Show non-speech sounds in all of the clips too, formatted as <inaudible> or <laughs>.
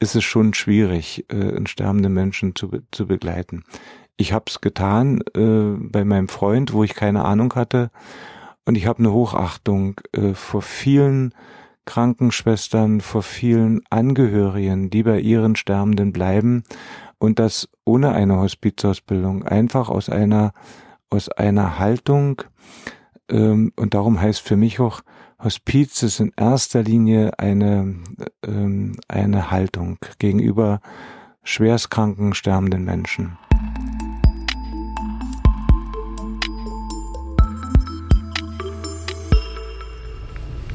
ist es schon schwierig, äh, einen sterbenden Menschen zu, zu begleiten. Ich habe es getan äh, bei meinem Freund, wo ich keine Ahnung hatte. Und ich habe eine Hochachtung äh, vor vielen Krankenschwestern, vor vielen Angehörigen, die bei ihren Sterbenden bleiben und das ohne eine Hospizausbildung, einfach aus einer aus einer Haltung ähm, und darum heißt für mich auch Hospiz ist in erster Linie eine ähm, eine Haltung gegenüber schwerstkranken sterbenden Menschen.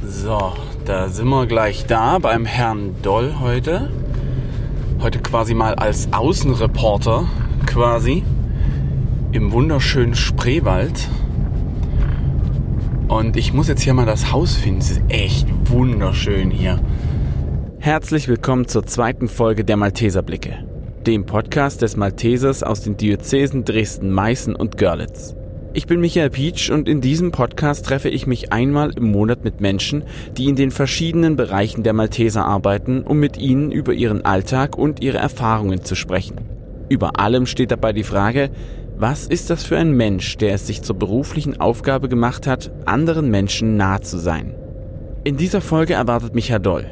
So, da sind wir gleich da beim Herrn Doll heute. Heute quasi mal als Außenreporter quasi im wunderschönen Spreewald. Und ich muss jetzt hier mal das Haus finden. Es ist echt wunderschön hier. Herzlich willkommen zur zweiten Folge der Malteserblicke, dem Podcast des Maltesers aus den Diözesen Dresden, Meißen und Görlitz. Ich bin Michael Pietsch und in diesem Podcast treffe ich mich einmal im Monat mit Menschen, die in den verschiedenen Bereichen der Malteser arbeiten, um mit ihnen über ihren Alltag und ihre Erfahrungen zu sprechen. Über allem steht dabei die Frage, was ist das für ein Mensch, der es sich zur beruflichen Aufgabe gemacht hat, anderen Menschen nahe zu sein? In dieser Folge erwartet mich Herr Doll.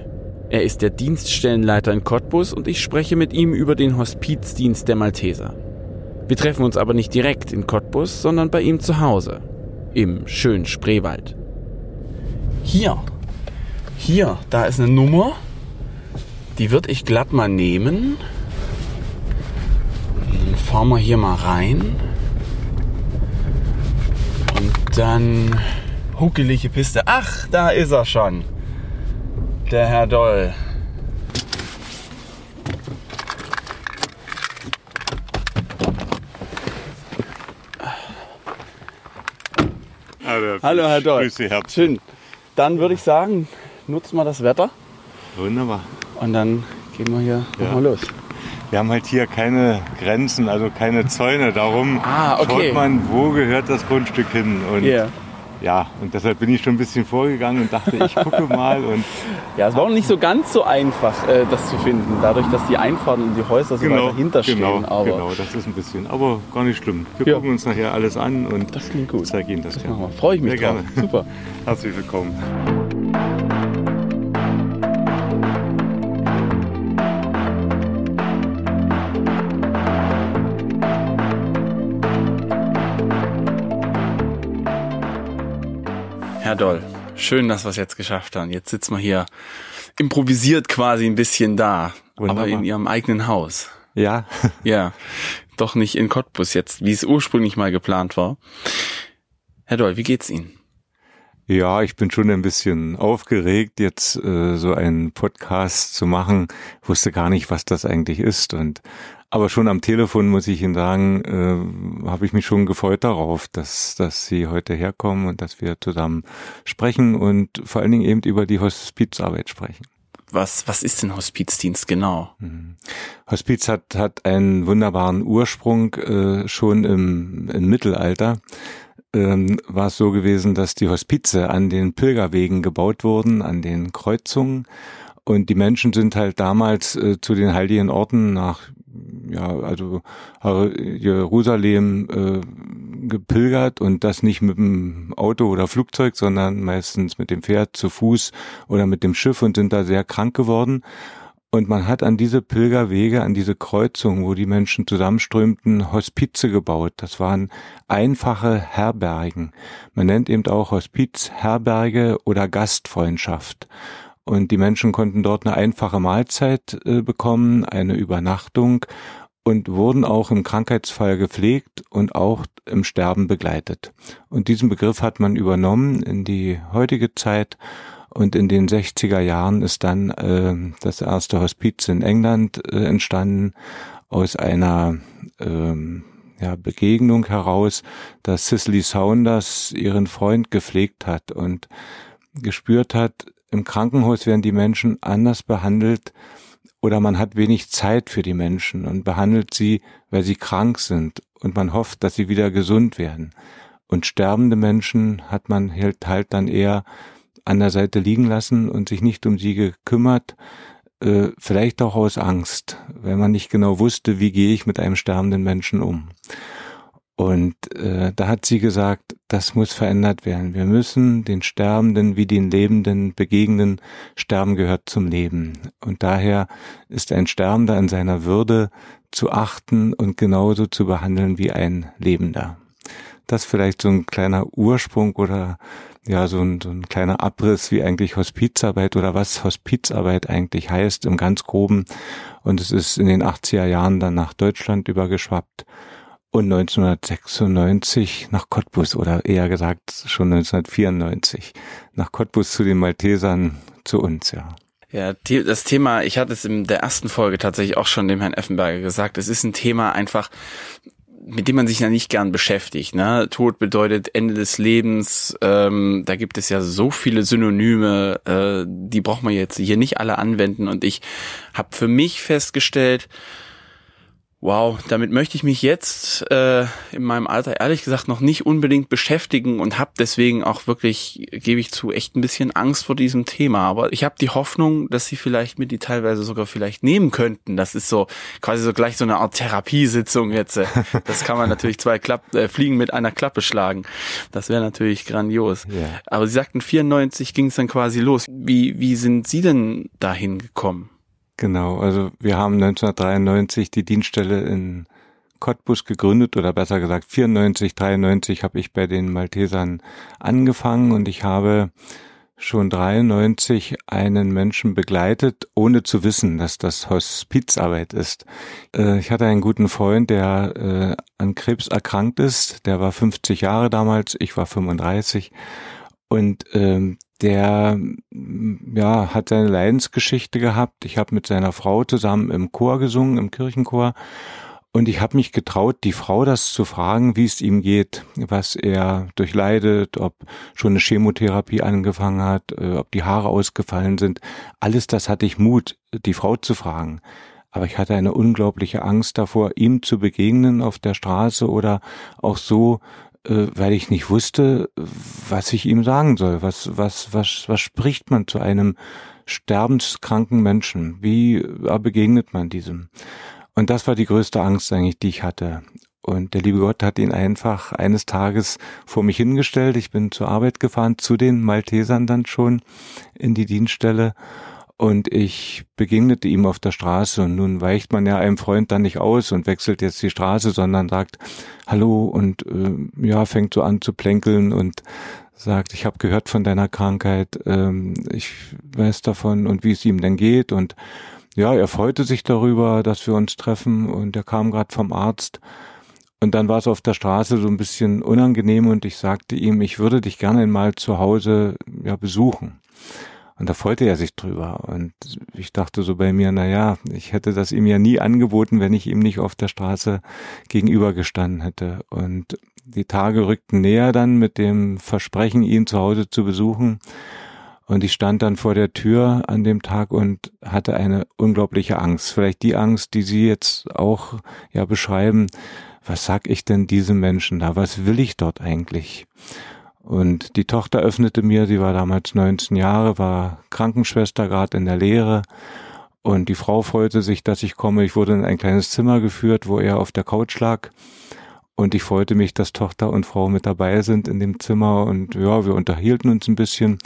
Er ist der Dienststellenleiter in Cottbus und ich spreche mit ihm über den Hospizdienst der Malteser. Wir treffen uns aber nicht direkt in Cottbus, sondern bei ihm zu Hause. Im schönen Spreewald. Hier. Hier, da ist eine Nummer. Die würde ich glatt mal nehmen. Dann fahren wir hier mal rein. Und dann huckelige Piste. Ach, da ist er schon. Der Herr Doll. Hallo, Hallo Herr Doll. Grüße, Herr. Schön. Dann würde ich sagen, nutzen wir das Wetter Wunderbar. und dann gehen wir hier Ja. nochmal los. Wir haben halt hier keine Grenzen, also keine Zäune. Darum Ah, okay. schaut man, wo gehört das Grundstück hin. Und Ja. ja, und deshalb bin ich schon ein bisschen vorgegangen und dachte, ich gucke <laughs> mal. Und Ja, es war auch nicht so ganz so einfach, äh, das zu finden, dadurch, dass die Einfahrten und die Häuser so weit genau, dahinter stehen. genau, aber genau, das ist ein bisschen, aber gar nicht schlimm. Wir Ja. gucken uns nachher alles an und das klingt gut. zeige Ihnen das, Das gerne. Freue ich mich Sehr drauf. gerne. Super. <laughs> Herzlich willkommen. Herr Doll, schön, dass wir es jetzt geschafft haben. Jetzt sitzen wir hier improvisiert quasi ein bisschen da, Wunderbar. aber in Ihrem eigenen Haus. Ja, <laughs> Ja, doch nicht in Cottbus jetzt, wie es ursprünglich mal geplant war. Herr Doll, wie geht's Ihnen? ja, ich bin schon ein bisschen aufgeregt, jetzt äh, so einen Podcast zu machen. Wusste gar nicht, was das eigentlich ist und aber schon am Telefon muss ich Ihnen sagen, äh, habe ich mich schon gefreut darauf, dass dass Sie heute herkommen und dass wir zusammen sprechen und vor allen Dingen eben über die Hospizarbeit sprechen. Was, was ist denn Hospizdienst genau? Hospiz hat, hat einen wunderbaren Ursprung äh, schon im, im Mittelalter. Ähm, war es so gewesen, dass die Hospize an den Pilgerwegen gebaut wurden, an den Kreuzungen. Und die Menschen sind halt damals äh, zu den heiligen Orten nach, ja, also Jerusalem äh, gepilgert und das nicht mit dem Auto oder Flugzeug, sondern meistens mit dem Pferd zu Fuß oder mit dem Schiff und sind da sehr krank geworden. Und man hat an diese Pilgerwege, an diese Kreuzungen, wo die Menschen zusammenströmten, Hospize gebaut. Das waren einfache Herbergen. Man nennt eben auch Hospiz Herberge oder Gastfreundschaft. Und die Menschen konnten dort eine einfache Mahlzeit äh, bekommen, eine Übernachtung und wurden auch im Krankheitsfall gepflegt und auch im Sterben begleitet. Und diesen Begriff hat man übernommen in die heutige Zeit und in den 60er Jahren ist dann äh, das erste Hospiz in England äh, entstanden aus einer ähm, ja, Begegnung heraus, dass Cicely Saunders ihren Freund gepflegt hat und gespürt hat, im Krankenhaus werden die Menschen anders behandelt oder man hat wenig Zeit für die Menschen und behandelt sie, weil sie krank sind und man hofft, dass sie wieder gesund werden. Und sterbende Menschen hat man halt, halt dann eher an der Seite liegen lassen und sich nicht um sie gekümmert, äh, vielleicht auch aus Angst, weil man nicht genau wusste, wie gehe ich mit einem sterbenden Menschen um. Und äh, da hat sie gesagt, das muss verändert werden. Wir müssen den Sterbenden wie den Lebenden begegnen. Sterben gehört zum Leben. Und daher ist ein Sterbender in seiner Würde zu achten und genauso zu behandeln wie ein Lebender. Das vielleicht so ein kleiner Ursprung oder ja, so ein, so ein kleiner Abriss, wie eigentlich Hospizarbeit oder was Hospizarbeit eigentlich heißt im ganz groben. Und es ist in den 80er Jahren dann nach Deutschland übergeschwappt und 1996 nach Cottbus oder eher gesagt schon 1994 nach Cottbus zu den Maltesern zu uns, ja. Ja, das Thema, ich hatte es in der ersten Folge tatsächlich auch schon dem Herrn Effenberger gesagt, es ist ein Thema einfach, mit dem man sich ja nicht gern beschäftigt. Ne? Tod bedeutet Ende des Lebens. Ähm, da gibt es ja so viele Synonyme, äh, die braucht man jetzt hier nicht alle anwenden. Und ich habe für mich festgestellt, Wow, damit möchte ich mich jetzt äh, in meinem Alter ehrlich gesagt noch nicht unbedingt beschäftigen und habe deswegen auch wirklich, gebe ich zu, echt ein bisschen Angst vor diesem Thema. Aber ich habe die Hoffnung, dass sie vielleicht mit die teilweise sogar vielleicht nehmen könnten. Das ist so quasi so gleich so eine Art Therapiesitzung jetzt. <laughs> Das kann man natürlich zwei Klapp äh, Fliegen mit einer Klappe schlagen. Das wäre natürlich grandios. Yeah. Aber Sie sagten 94 ging es dann quasi los. Wie wie sind Sie denn dahin gekommen? Genau, also wir haben 1993 die Dienststelle in Cottbus gegründet oder besser gesagt 94, 93 habe ich bei den Maltesern angefangen und ich habe schon 93 einen Menschen begleitet, ohne zu wissen, dass das Hospizarbeit ist. Äh, ich hatte einen guten Freund, der äh, an Krebs erkrankt ist. Der war 50 Jahre damals, ich war 35. Und ähm, der ja hat seine Leidensgeschichte gehabt. Ich habe mit seiner Frau zusammen im Chor gesungen, im Kirchenchor. Und ich habe mich getraut, die Frau das zu fragen, wie es ihm geht, was er durchleidet, ob schon eine Chemotherapie angefangen hat, äh, ob die Haare ausgefallen sind. Alles das hatte ich Mut, die Frau zu fragen. Aber ich hatte eine unglaubliche Angst davor, ihm zu begegnen auf der Straße oder auch so weil ich nicht wusste, was ich ihm sagen soll. Was, was, was, was spricht man zu einem sterbenskranken Menschen? Wie begegnet man diesem? Und das war die größte Angst eigentlich, die ich hatte. Und der liebe Gott hat ihn einfach eines Tages vor mich hingestellt. Ich bin zur Arbeit gefahren, zu den Maltesern dann schon in die Dienststelle und ich begegnete ihm auf der Straße. Und nun weicht man ja einem Freund dann nicht aus und wechselt jetzt die Straße, sondern sagt Hallo und äh, ja, fängt so an zu plänkeln und sagt, ich habe gehört von deiner Krankheit, ähm, ich weiß davon und wie es ihm denn geht. Und ja, er freute sich darüber, dass wir uns treffen. Und er kam gerade vom Arzt. Und dann war es auf der Straße so ein bisschen unangenehm. Und ich sagte ihm, ich würde dich gerne mal zu Hause ja besuchen. Und da freute er sich drüber. Und ich dachte so bei mir, na ja, ich hätte das ihm ja nie angeboten, wenn ich ihm nicht auf der Straße gegenübergestanden hätte. Und die Tage rückten näher dann mit dem Versprechen, ihn zu Hause zu besuchen. Und ich stand dann vor der Tür an dem Tag und hatte eine unglaubliche Angst. Vielleicht die Angst, die Sie jetzt auch ja beschreiben. Was sag ich denn diesem Menschen da? Was will ich dort eigentlich? Und die Tochter öffnete mir, sie war damals 19 Jahre, war Krankenschwester gerade in der Lehre. Und die Frau freute sich, dass ich komme. Ich wurde in ein kleines Zimmer geführt, wo er auf der Couch lag. Und ich freute mich, dass Tochter und Frau mit dabei sind in dem Zimmer. Und ja, wir unterhielten uns ein bisschen.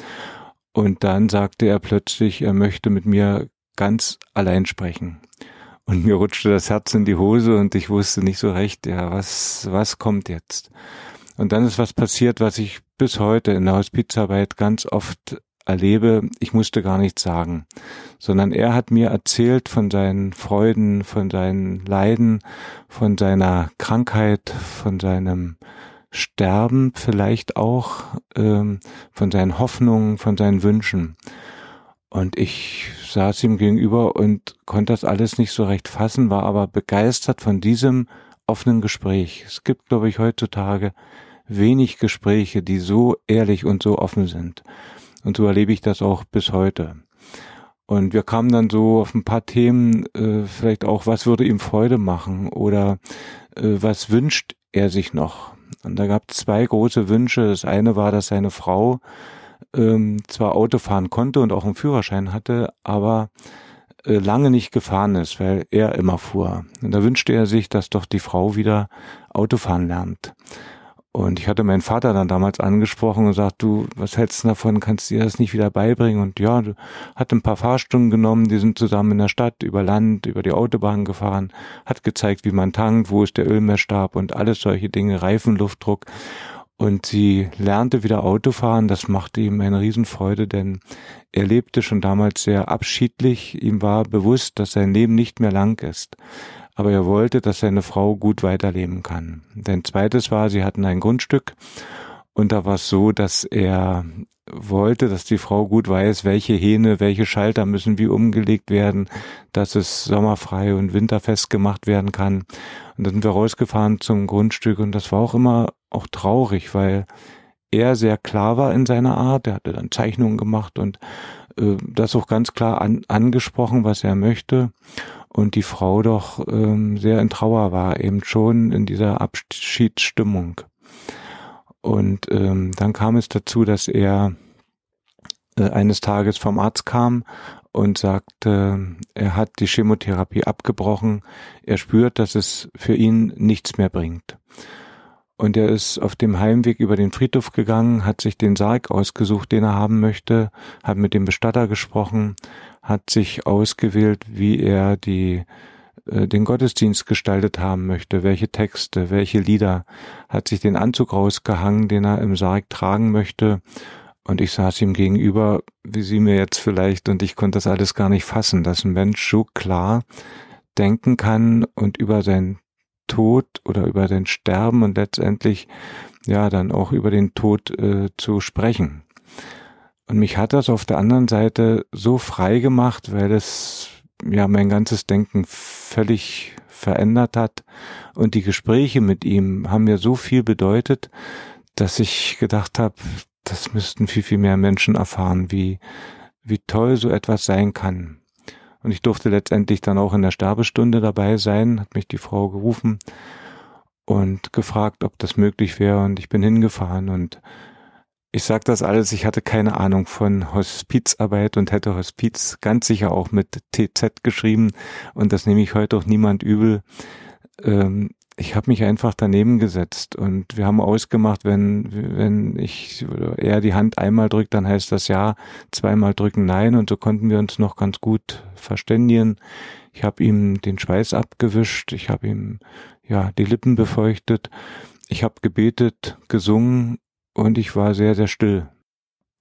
Und dann sagte er plötzlich, er möchte mit mir ganz allein sprechen. Und mir rutschte das Herz in die Hose und ich wusste nicht so recht, ja, was, was kommt jetzt? Und dann ist was passiert, was ich bis heute in der Hospizarbeit ganz oft erlebe. Ich musste gar nichts sagen, sondern er hat mir erzählt von seinen Freuden, von seinen Leiden, von seiner Krankheit, von seinem Sterben vielleicht auch, ähm, von seinen Hoffnungen, von seinen Wünschen. Und ich saß ihm gegenüber und konnte das alles nicht so recht fassen, war aber begeistert von diesem offenen Gespräch. Es gibt, glaube ich, heutzutage wenig Gespräche, die so ehrlich und so offen sind. Und so erlebe ich das auch bis heute. Und wir kamen dann so auf ein paar Themen, äh, vielleicht auch, was würde ihm Freude machen oder äh, was wünscht er sich noch. Und da gab es zwei große Wünsche. Das eine war, dass seine Frau ähm, zwar Auto fahren konnte und auch einen Führerschein hatte, aber äh, lange nicht gefahren ist, weil er immer fuhr. Und da wünschte er sich, dass doch die Frau wieder Autofahren lernt. Und ich hatte meinen Vater dann damals angesprochen und gesagt, du, was hältst du davon, kannst du dir das nicht wieder beibringen? Und ja, hat ein paar Fahrstunden genommen, die sind zusammen in der Stadt, über Land, über die Autobahn gefahren, hat gezeigt, wie man tankt, wo ist der Ölmessstab und alles solche Dinge, Reifenluftdruck. Und sie lernte wieder Autofahren, das machte ihm eine Riesenfreude, denn er lebte schon damals sehr abschiedlich, ihm war bewusst, dass sein Leben nicht mehr lang ist aber er wollte, dass seine Frau gut weiterleben kann. Denn zweites war, sie hatten ein Grundstück und da war es so, dass er wollte, dass die Frau gut weiß, welche Hähne, welche Schalter müssen wie umgelegt werden, dass es sommerfrei und winterfest gemacht werden kann. Und dann sind wir rausgefahren zum Grundstück und das war auch immer auch traurig, weil er sehr klar war in seiner Art. Er hatte dann Zeichnungen gemacht und äh, das auch ganz klar an, angesprochen, was er möchte und die Frau doch ähm, sehr in Trauer war, eben schon in dieser Abschiedsstimmung. Und ähm, dann kam es dazu, dass er äh, eines Tages vom Arzt kam und sagte, er hat die Chemotherapie abgebrochen, er spürt, dass es für ihn nichts mehr bringt. Und er ist auf dem Heimweg über den Friedhof gegangen, hat sich den Sarg ausgesucht, den er haben möchte, hat mit dem Bestatter gesprochen, hat sich ausgewählt, wie er die äh, den Gottesdienst gestaltet haben möchte, welche Texte, welche Lieder, hat sich den Anzug rausgehangen, den er im Sarg tragen möchte. Und ich saß ihm gegenüber, wie Sie mir jetzt vielleicht, und ich konnte das alles gar nicht fassen, dass ein Mensch so klar denken kann und über sein Tod oder über den Sterben und letztendlich ja dann auch über den Tod äh, zu sprechen. Und mich hat das auf der anderen Seite so frei gemacht, weil es ja mein ganzes Denken völlig verändert hat. Und die Gespräche mit ihm haben mir so viel bedeutet, dass ich gedacht habe, das müssten viel, viel mehr Menschen erfahren, wie, wie toll so etwas sein kann. Und ich durfte letztendlich dann auch in der Sterbestunde dabei sein, hat mich die Frau gerufen und gefragt, ob das möglich wäre. Und ich bin hingefahren und ich sage das alles, ich hatte keine Ahnung von Hospizarbeit und hätte Hospiz ganz sicher auch mit TZ geschrieben und das nehme ich heute auch niemand übel. Ähm, ich habe mich einfach daneben gesetzt und wir haben ausgemacht, wenn wenn ich oder er die Hand einmal drückt, dann heißt das ja, zweimal drücken nein und so konnten wir uns noch ganz gut verständigen. Ich habe ihm den Schweiß abgewischt, ich habe ihm ja die Lippen befeuchtet, ich habe gebetet, gesungen und ich war sehr sehr still.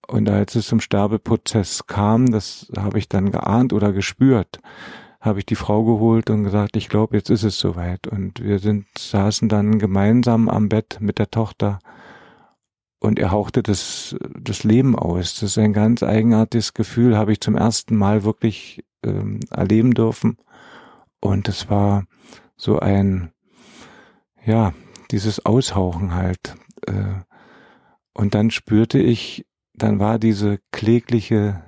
Und als es zum Sterbeprozess kam, das habe ich dann geahnt oder gespürt habe ich die Frau geholt und gesagt, ich glaube, jetzt ist es soweit. Und wir sind, saßen dann gemeinsam am Bett mit der Tochter und er hauchte das, das Leben aus. Das ist ein ganz eigenartiges Gefühl, habe ich zum ersten Mal wirklich ähm, erleben dürfen. Und es war so ein, ja, dieses Aushauchen halt. Äh, und dann spürte ich, dann war diese klägliche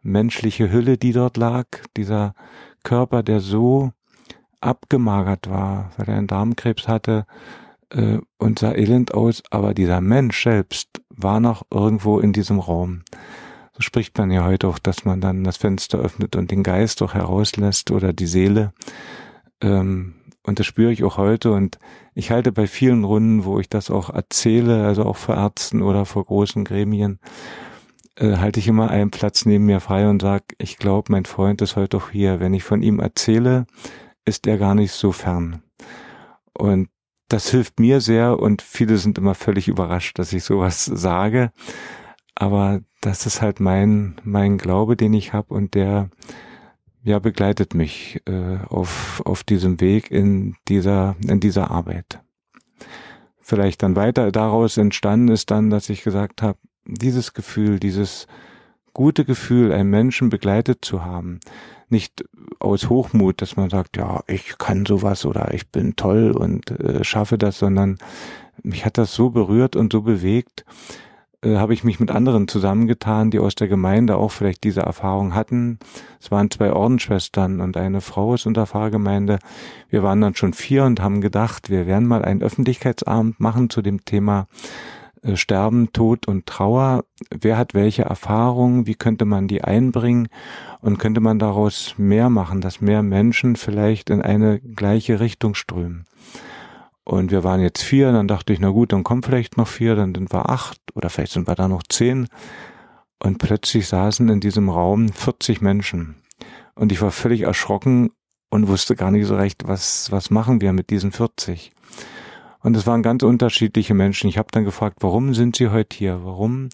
menschliche Hülle, die dort lag, dieser Körper, der so abgemagert war, weil er einen Darmkrebs hatte äh, und sah elend aus, aber dieser Mensch selbst war noch irgendwo in diesem Raum. So spricht man ja heute auch, dass man dann das Fenster öffnet und den Geist auch herauslässt oder die Seele. Ähm, und das spüre ich auch heute und ich halte bei vielen Runden, wo ich das auch erzähle, also auch vor Ärzten oder vor großen Gremien, äh, halte ich immer einen Platz neben mir frei und sage, ich glaube, mein Freund ist heute auch hier. Wenn ich von ihm erzähle, ist er gar nicht so fern. Und das hilft mir sehr und viele sind immer völlig überrascht, dass ich sowas sage. Aber das ist halt mein, mein Glaube, den ich habe und der ja begleitet mich äh, auf, auf diesem Weg in dieser, in dieser Arbeit. Vielleicht dann weiter daraus entstanden ist dann, dass ich gesagt habe, dieses Gefühl, dieses gute Gefühl, einen Menschen begleitet zu haben, nicht aus Hochmut, dass man sagt, ja, ich kann sowas oder ich bin toll und äh, schaffe das, sondern mich hat das so berührt und so bewegt, äh, habe ich mich mit anderen zusammengetan, die aus der Gemeinde auch vielleicht diese Erfahrung hatten. Es waren zwei Ordensschwestern und eine Frau aus unserer Pfarrgemeinde. Wir waren dann schon vier und haben gedacht, wir werden mal einen Öffentlichkeitsabend machen zu dem Thema äh, Sterben, Tod und Trauer. Wer hat welche Erfahrungen? Wie könnte man die einbringen? Und könnte man daraus mehr machen, dass mehr Menschen vielleicht in eine gleiche Richtung strömen? Und wir waren jetzt vier, dann dachte ich, na gut, dann kommen vielleicht noch vier, dann sind wir acht oder vielleicht sind wir da noch zehn. Und plötzlich saßen in diesem Raum 40 Menschen. Und ich war völlig erschrocken und wusste gar nicht so recht, was, was machen wir mit diesen 40. Und es waren ganz unterschiedliche Menschen. Ich habe dann gefragt, warum sind Sie heute hier? Warum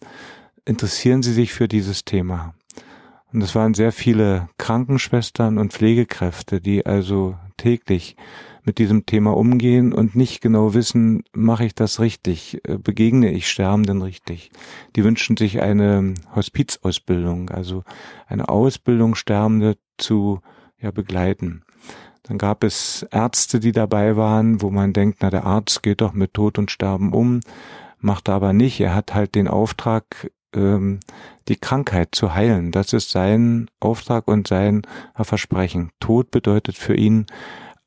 interessieren Sie sich für dieses Thema? Und es waren sehr viele Krankenschwestern und Pflegekräfte, die also täglich mit diesem Thema umgehen und nicht genau wissen, mache ich das richtig, äh, begegne ich Sterbenden richtig. Die wünschen sich eine Hospizausbildung, also eine Ausbildung, Sterbende zu ja, begleiten. Dann gab es Ärzte, die dabei waren, wo man denkt, na der Arzt geht doch mit Tod und Sterben um, macht er aber nicht. Er hat halt den Auftrag, ähm, die Krankheit zu heilen. Das ist sein Auftrag und sein Versprechen. Tod bedeutet für ihn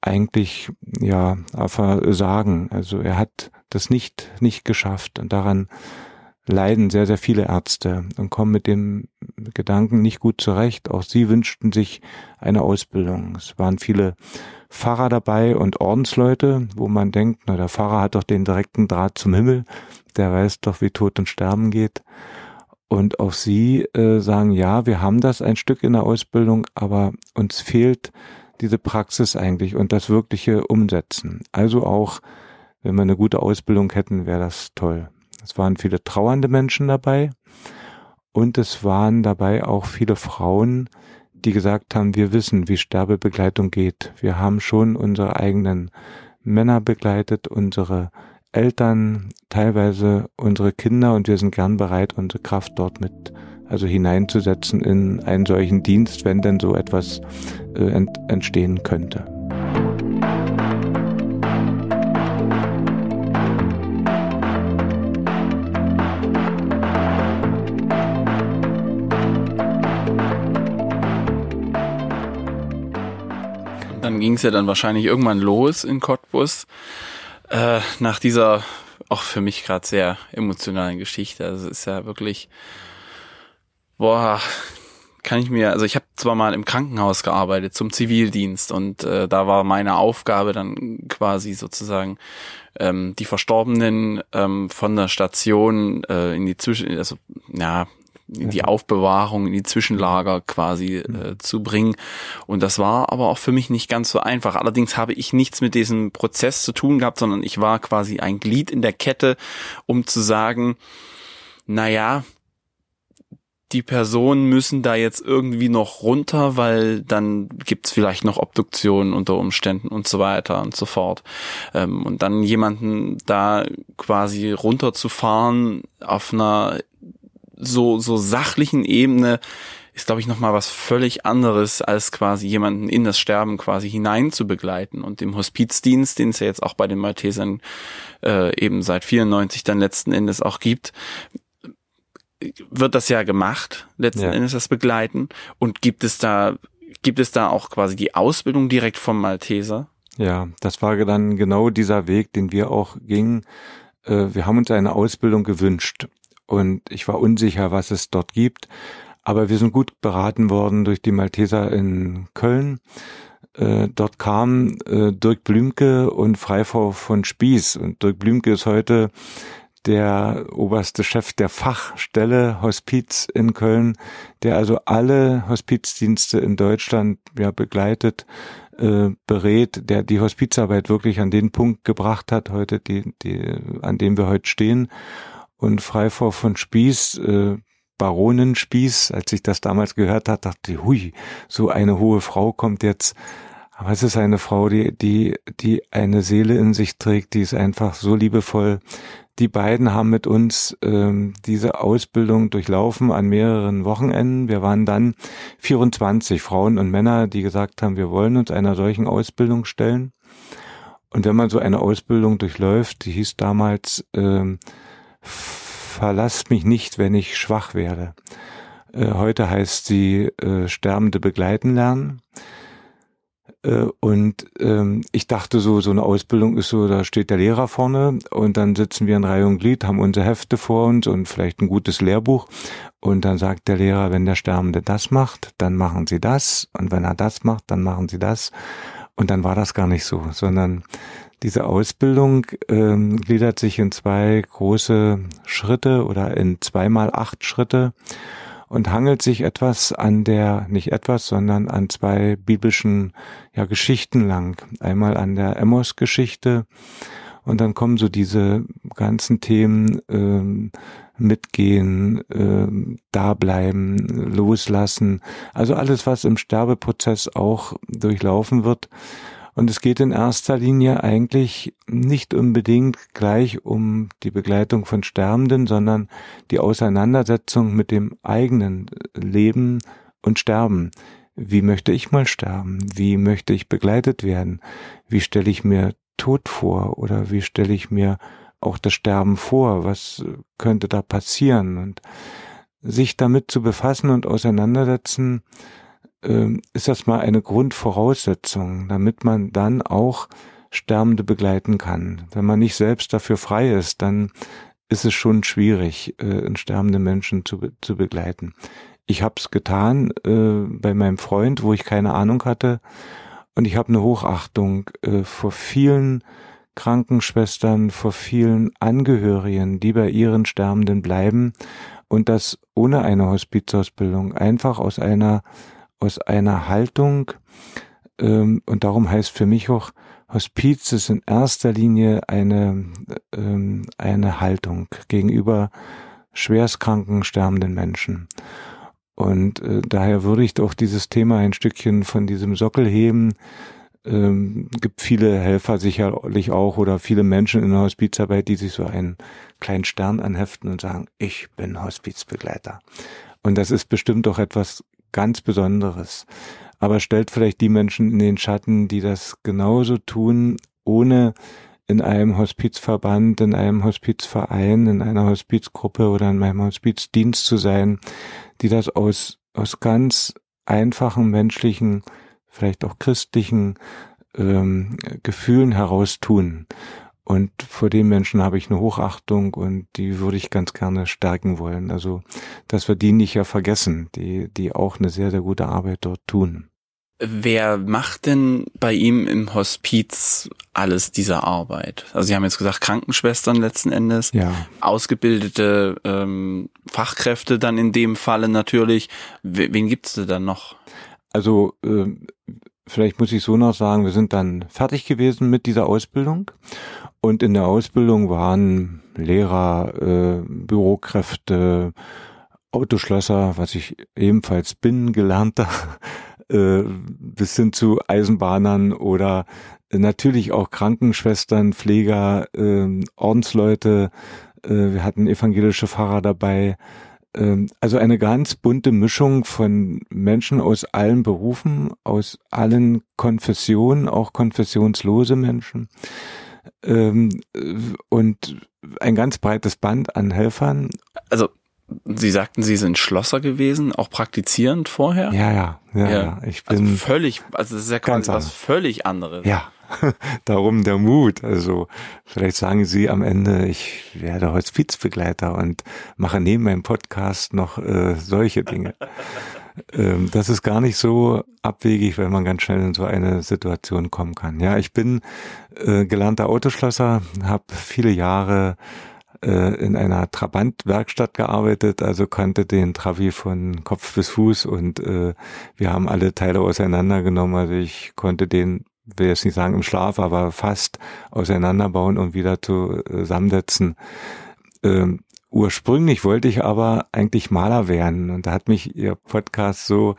eigentlich ja Versagen. Also er hat das nicht nicht geschafft und daran leiden sehr sehr viele Ärzte und kommen mit dem Gedanken nicht gut zurecht. Auch sie wünschten sich eine Ausbildung. Es waren viele Pfarrer dabei und Ordensleute, wo man denkt, na der Pfarrer hat doch den direkten Draht zum Himmel, der weiß doch, wie Tod und Sterben geht. Und auch sie äh, sagen, ja, wir haben das ein Stück in der Ausbildung, aber uns fehlt diese Praxis eigentlich und das wirkliche Umsetzen. Also auch, wenn wir eine gute Ausbildung hätten, wäre das toll. Es waren viele trauernde Menschen dabei und es waren dabei auch viele Frauen, die gesagt haben, wir wissen, wie Sterbebegleitung geht. Wir haben schon unsere eigenen Männer begleitet, unsere Eltern, teilweise unsere Kinder und wir sind gern bereit, unsere Kraft dort mit also hineinzusetzen in einen solchen Dienst, wenn denn so etwas äh, ent entstehen könnte. Dann ging es ja dann wahrscheinlich irgendwann los in Cottbus äh, nach dieser auch für mich gerade sehr emotionalen Geschichte. Also es ist ja wirklich Boah, kann ich mir, also ich habe zwar mal im Krankenhaus gearbeitet zum Zivildienst und äh, da war meine Aufgabe dann quasi sozusagen ähm, die Verstorbenen ähm, von der Station äh, in die Zwischen, also ja, in die Aufbewahrung, in die Zwischenlager quasi äh, zu bringen. Und das war aber auch für mich nicht ganz so einfach. Allerdings habe ich nichts mit diesem Prozess zu tun gehabt, sondern ich war quasi ein Glied in der Kette, um zu sagen, naja, die Personen müssen da jetzt irgendwie noch runter, weil dann gibt's vielleicht noch Obduktionen unter Umständen und so weiter und so fort. Ähm, und dann jemanden da quasi runterzufahren auf einer so, so sachlichen Ebene, ist, glaube ich, nochmal was völlig anderes, als quasi jemanden in das Sterben quasi hinein zu begleiten. Und im Hospizdienst, den es ja jetzt auch bei den Maltesern äh, eben seit 94 dann letzten Endes auch gibt, wird das ja gemacht, letzten ja. Endes das Begleiten. Und gibt es da, gibt es da auch quasi die Ausbildung direkt vom Malteser? Ja, das war dann genau dieser Weg, den wir auch gingen. Äh, wir haben uns eine Ausbildung gewünscht und ich war unsicher, was es dort gibt. Aber wir sind gut beraten worden durch die Malteser in Köln. Äh, dort kam äh, Dirk Blümke und Freifrau von Spieß. Und Dirk Blümke ist heute der oberste Chef der Fachstelle Hospiz in Köln, der also alle Hospizdienste in Deutschland ja begleitet, äh, berät, der die Hospizarbeit wirklich an den Punkt gebracht hat, heute die, die, an dem wir heute stehen. Und Freifrau von Spieß, äh, Baronin Spieß, als ich das damals gehört hat, dachte ich, hui, so eine hohe Frau kommt jetzt. Aber es ist eine Frau, die, die, die eine Seele in sich trägt, die ist einfach so liebevoll, die beiden haben mit uns ähm, diese Ausbildung durchlaufen an mehreren Wochenenden. Wir waren dann 24 Frauen und Männer, die gesagt haben, wir wollen uns einer solchen Ausbildung stellen. Und wenn man so eine Ausbildung durchläuft, die hieß damals, ähm, verlasst mich nicht, wenn ich schwach werde. Äh, heute heißt sie äh, Sterbende begleiten lernen. Äh, und ähm, ich dachte so, so eine Ausbildung ist so, da steht der Lehrer vorne und dann sitzen wir in Reihe und Glied, haben unsere Hefte vor uns und vielleicht ein gutes Lehrbuch. Und dann sagt der Lehrer, wenn der Sterbende das macht, dann machen Sie das. Und wenn er das macht, dann machen Sie das. Und dann war das gar nicht so, sondern diese Ausbildung ähm, gliedert sich in zwei große Schritte oder in zweimal acht Schritte und hangelt sich etwas an der, nicht etwas, sondern an zwei biblischen ja, Geschichten lang. Einmal an der Emmos-Geschichte und dann kommen so diese ganzen Themen ähm, mitgehen, ähm, da bleiben, loslassen. Also alles, was im Sterbeprozess auch durchlaufen wird. Und es geht in erster Linie eigentlich nicht unbedingt gleich um die Begleitung von Sterbenden, sondern die Auseinandersetzung mit dem eigenen Leben und Sterben. Wie möchte ich mal sterben? Wie möchte ich begleitet werden? Wie stelle ich mir Tod vor? Oder wie stelle ich mir auch das Sterben vor? Was könnte da passieren? Und sich damit zu befassen und auseinandersetzen, ist das mal eine Grundvoraussetzung, damit man dann auch Sterbende begleiten kann. Wenn man nicht selbst dafür frei ist, dann ist es schon schwierig, äh, einen sterbenden Menschen zu, zu begleiten. Ich habe es getan äh, bei meinem Freund, wo ich keine Ahnung hatte, und ich habe eine Hochachtung äh, vor vielen Krankenschwestern, vor vielen Angehörigen, die bei ihren Sterbenden bleiben und das ohne eine Hospizausbildung, einfach aus einer aus einer Haltung, ähm, und darum heißt für mich auch, Hospiz ist in erster Linie eine, ähm, eine Haltung gegenüber schwerstkranken, sterbenden Menschen. Und äh, daher würde ich doch dieses Thema ein Stückchen von diesem Sockel heben. Ähm, gibt viele Helfer sicherlich auch oder viele Menschen in der Hospizarbeit, die sich so einen kleinen Stern anheften und sagen, ich bin Hospizbegleiter. Und das ist bestimmt doch etwas ganz Besonderes. Aber stellt vielleicht die Menschen in den Schatten, die das genauso tun, ohne in einem Hospizverband, in einem Hospizverein, in einer Hospizgruppe oder in einem Hospizdienst zu sein, die das aus, aus ganz einfachen menschlichen, vielleicht auch christlichen ähm, Gefühlen heraus tun. Und vor den Menschen habe ich eine Hochachtung und die würde ich ganz gerne stärken wollen. Also, dass wir die nicht ja vergessen, die, die auch eine sehr, sehr gute Arbeit dort tun. Wer macht denn bei ihm im Hospiz alles diese Arbeit? Also Sie haben jetzt gesagt Krankenschwestern letzten Endes, ja. ausgebildete ähm, Fachkräfte dann in dem Falle natürlich. Wen gibt's denn dann noch? Also äh, vielleicht muss ich so noch sagen, wir sind dann fertig gewesen mit dieser Ausbildung und in der Ausbildung waren Lehrer, äh, Bürokräfte, Autoschlosser, was ich ebenfalls bin, gelernter, <laughs> äh, bis hin zu Eisenbahnern oder natürlich auch Krankenschwestern, Pfleger, äh, Ordensleute. Äh, wir hatten evangelische Pfarrer dabei. Äh, also eine ganz bunte Mischung von Menschen aus allen Berufen, aus allen Konfessionen, auch konfessionslose Menschen ähm, und ein ganz breites Band an Helfern. Also Sie sagten, Sie sind Schlosser gewesen, auch praktizierend vorher? Ja, ja, ja. ja. Ich also bin also völlig, also das ist ja quasi was völlig anderes. Ja, <laughs> darum der Mut. Also vielleicht sagen Sie am Ende, ich werde Hospizbegleiter und mache neben meinem Podcast noch äh, solche Dinge. <laughs> ähm, das ist gar nicht so abwegig, wenn man ganz schnell in so eine Situation kommen kann. Ja, ich bin äh, gelernter Autoschlosser, habe viele Jahre äh, in einer Trabant-Werkstatt gearbeitet, also kannte den Travi von Kopf bis Fuß und äh, wir haben alle Teile auseinandergenommen. Also ich konnte den, will jetzt nicht sagen im Schlaf, aber fast auseinanderbauen und wieder zusammensetzen. Ähm, Ursprünglich wollte ich aber eigentlich Maler werden und da hat mich Ihr Podcast so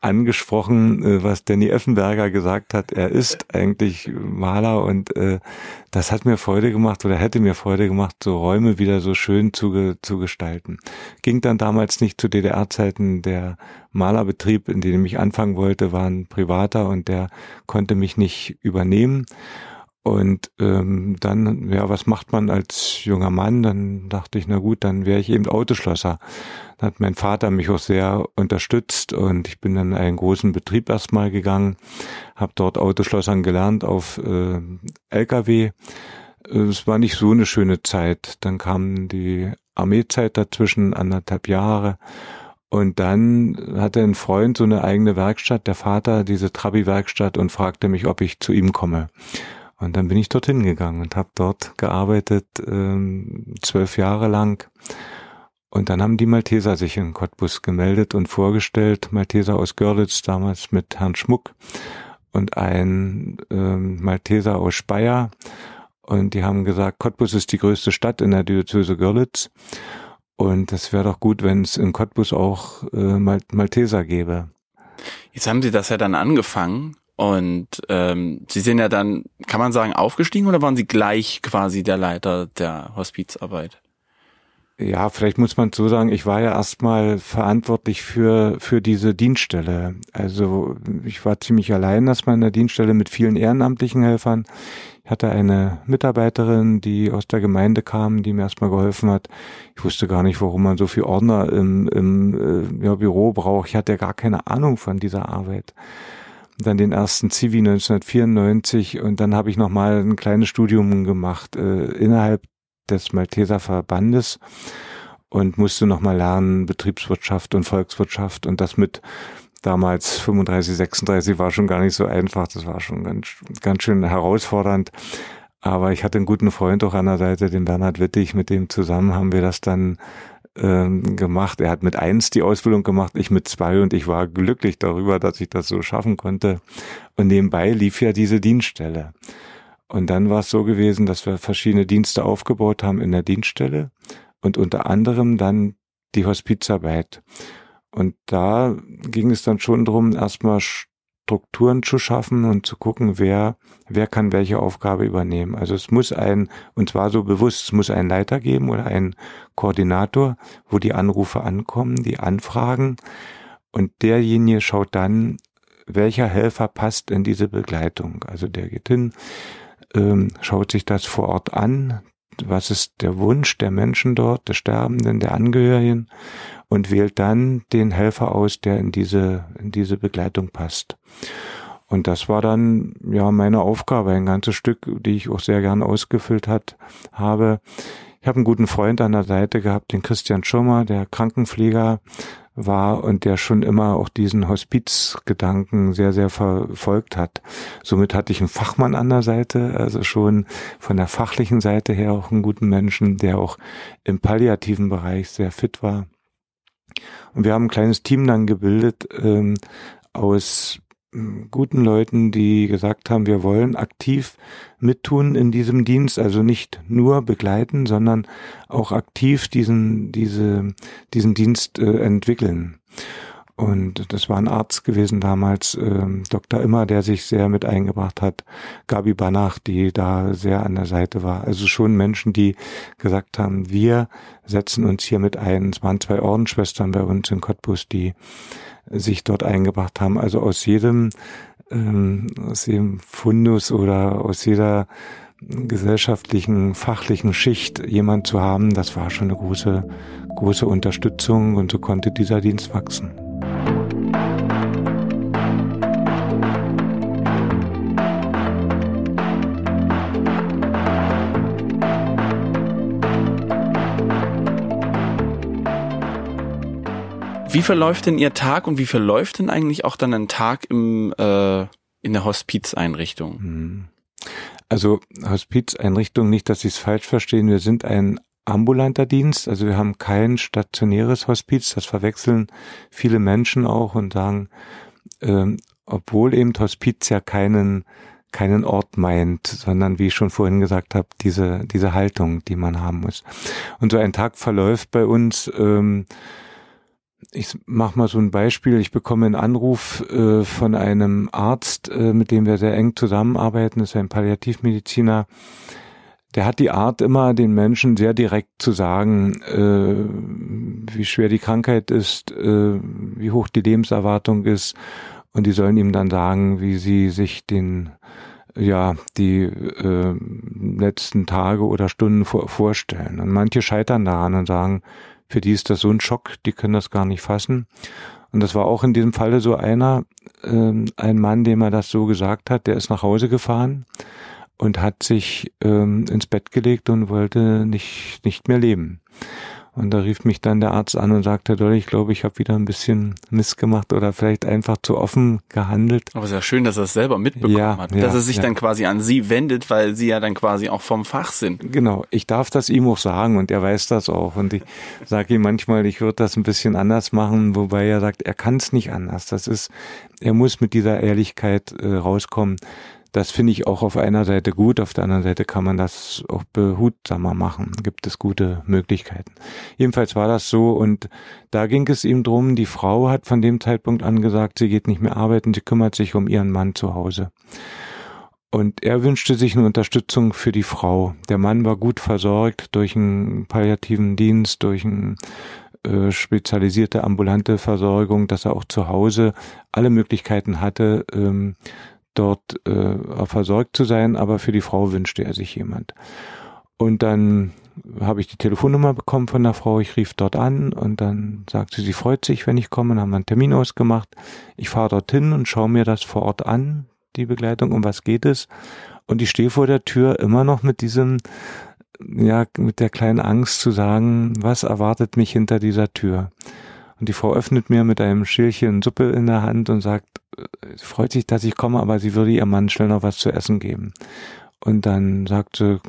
angesprochen, äh, was Danny Effenberger gesagt hat. Er ist eigentlich Maler und äh, das hat mir Freude gemacht oder hätte mir Freude gemacht, so Räume wieder so schön zu, zu gestalten. Ging dann damals nicht zu DDR-Zeiten. Der Malerbetrieb, in dem ich anfangen wollte, war ein privater und der konnte mich nicht übernehmen. Und ähm, dann, ja, was macht man als junger Mann? Dann dachte ich, na gut, dann wäre ich eben Autoschlosser. Dann hat mein Vater mich auch sehr unterstützt und ich bin dann in einen großen Betrieb erstmal gegangen, habe dort Autoschlossern gelernt auf äh, LKW. Es war nicht so eine schöne Zeit. Dann kam die Armeezeit dazwischen, anderthalb Jahre. Und dann hatte ein Freund so eine eigene Werkstatt, der Vater, diese Trabi-Werkstatt und fragte mich, ob ich zu ihm komme. Und dann bin ich dorthin gegangen und habe dort gearbeitet, ähm, zwölf Jahre lang. Und dann haben die Malteser sich in Cottbus gemeldet und vorgestellt, Malteser aus Görlitz, damals mit Herrn Schmuck und ein ähm, Malteser aus Speyer. Und die haben gesagt, Cottbus ist die größte Stadt in der Diözese Görlitz. Und es wäre doch gut, wenn es in Cottbus auch äh, Mal Malteser gäbe. Jetzt haben Sie das ja dann angefangen und ähm, Sie sind ja dann, kann man sagen, aufgestiegen oder waren Sie gleich quasi der Leiter der Hospizarbeit? Ja, vielleicht muss man so sagen, ich war ja erstmal verantwortlich für, für diese Dienststelle. Also ich war ziemlich allein erstmal in der Dienststelle mit vielen ehrenamtlichen Helfern. Ich hatte eine Mitarbeiterin, die aus der Gemeinde kam, die mir erstmal geholfen hat. Ich wusste gar nicht, warum man so viel Ordner im, im äh, ja, Büro braucht. Ich hatte ja gar keine Ahnung von dieser Arbeit dann den ersten Zivi 1994 und dann habe ich nochmal ein kleines Studium gemacht äh, innerhalb des Malteser Verbandes und musste nochmal lernen Betriebswirtschaft und Volkswirtschaft und das mit damals 35, 36 war schon gar nicht so einfach. Das war schon ganz, ganz schön herausfordernd. Aber ich hatte einen guten Freund auch an der Seite, den Bernhard Wittig, mit dem zusammen haben wir das dann ähm, gemacht. Er hat mit eins die Ausbildung gemacht, ich mit zwei und ich war glücklich darüber, dass ich das so schaffen konnte. Und nebenbei lief ja diese Dienststelle. Und dann war es so gewesen, dass wir verschiedene Dienste aufgebaut haben in der Dienststelle und unter anderem dann die Hospizarbeit. Und da ging es dann schon darum, erstmal Strukturen zu schaffen und zu gucken, wer, wer kann welche Aufgabe übernehmen. Also es muss ein, und zwar so bewusst, es muss einen Leiter geben oder einen Koordinator, wo die Anrufe ankommen, die Anfragen. Und derjenige schaut dann, welcher Helfer passt in diese Begleitung. Also der geht hin, ähm, schaut sich das vor Ort an, was ist der Wunsch der Menschen dort, der Sterbenden, der Angehörigen und wählt dann den Helfer aus, der in diese, in diese Begleitung passt. Und das war dann ja meine Aufgabe, ein ganzes Stück, die ich auch sehr gern ausgefüllt hat, habe. Ich habe einen guten Freund an der Seite gehabt, den Christian Schummer, der Krankenpfleger war und der schon immer auch diesen Hospizgedanken sehr, sehr verfolgt hat. Somit hatte ich einen Fachmann an der Seite, also schon von der fachlichen Seite her auch einen guten Menschen, der auch im palliativen Bereich sehr fit war. Und wir haben ein kleines Team dann gebildet ähm, aus guten Leuten, die gesagt haben, wir wollen aktiv mittun in diesem Dienst, also nicht nur begleiten, sondern auch aktiv diesen, diese, diesen Dienst äh, entwickeln. Und das war ein Arzt gewesen damals, äh, Dr. Immer, der sich sehr mit eingebracht hat. Gabi Banach, die da sehr an der Seite war. Also schon Menschen, die gesagt haben, wir setzen uns hier mit ein. Es waren zwei Ordensschwestern bei uns in Cottbus, die sich dort eingebracht haben. Also aus jedem, ähm, aus jedem Fundus oder aus jeder gesellschaftlichen, fachlichen Schicht jemand zu haben, das war schon eine große, große Unterstützung und so konnte dieser Dienst wachsen. Wie verläuft denn Ihr Tag und wie verläuft denn eigentlich auch dann ein Tag im, äh, in der Hospizeinrichtung? Hm. Also Hospizeinrichtung, nicht, dass Sie es falsch verstehen, wir sind ein ambulanter Dienst, also wir haben kein stationäres Hospiz, das verwechseln viele Menschen auch und sagen, ähm, obwohl eben Hospiz ja keinen keinen Ort meint, sondern wie ich schon vorhin gesagt habe, diese diese Haltung, die man haben muss. Und so ein Tag verläuft bei uns ähm, ich mache mal so ein Beispiel. Ich bekomme einen Anruf äh, von einem Arzt, äh, mit dem wir sehr eng zusammenarbeiten. Das ist ein Palliativmediziner. Der hat die Art immer, den Menschen sehr direkt zu sagen, äh, wie schwer die Krankheit ist, äh, wie hoch die Lebenserwartung ist. Und die sollen ihm dann sagen, wie sie sich den ja die äh, letzten Tage oder Stunden vor, vorstellen. Und manche scheitern daran und sagen, für die ist das so ein Schock, die können das gar nicht fassen. Und das war auch in diesem Falle so einer, äh, ein Mann, dem er das so gesagt hat, der ist nach Hause gefahren und hat sich ähm, ins Bett gelegt und wollte nicht, nicht mehr leben. Und da rief mich dann der Arzt an und sagte, Doll, ich glaube, ich habe wieder ein bisschen Mist gemacht oder vielleicht einfach zu offen gehandelt. Aber es ist ja schön, dass er es selber mitbekommen ja, hat. Dass ja, er sich ja. dann quasi an Sie wendet, weil Sie ja dann quasi auch vom Fach sind. Genau, ich darf das ihm auch sagen und er weiß das auch. Und ich sage ihm manchmal, ich würde das ein bisschen anders machen, wobei er sagt, er kann es nicht anders. Das ist, er muss mit dieser Ehrlichkeit äh, rauskommen das finde ich auch auf einer Seite gut, auf der anderen Seite kann man das auch behutsamer machen. Gibt es gute Möglichkeiten. Jedenfalls war das so und da ging es ihm drum, die Frau hat von dem Zeitpunkt an gesagt, sie geht nicht mehr arbeiten, sie kümmert sich um ihren Mann zu Hause. Und er wünschte sich eine Unterstützung für die Frau. Der Mann war gut versorgt durch einen palliativen Dienst, durch eine äh, spezialisierte ambulante Versorgung, dass er auch zu Hause alle Möglichkeiten hatte, ähm, dort äh, versorgt zu sein, aber für die Frau wünschte er sich jemand. Und dann habe ich die Telefonnummer bekommen von der Frau, ich rief dort an und dann sagte sie, sie freut sich, wenn ich komme, dann haben einen Termin ausgemacht. Ich fahre dorthin und schaue mir das vor Ort an, die Begleitung, um was geht es. Und ich stehe vor der Tür immer noch mit diesem, ja, mit der kleinen Angst zu sagen, was erwartet mich hinter dieser Tür. Und die Frau öffnet mir mit einem Schälchen Suppe in der Hand und sagt, freut sich, dass ich komme, aber sie würde ihrem Mann schnell noch was zu essen geben. Und dann sagt sie,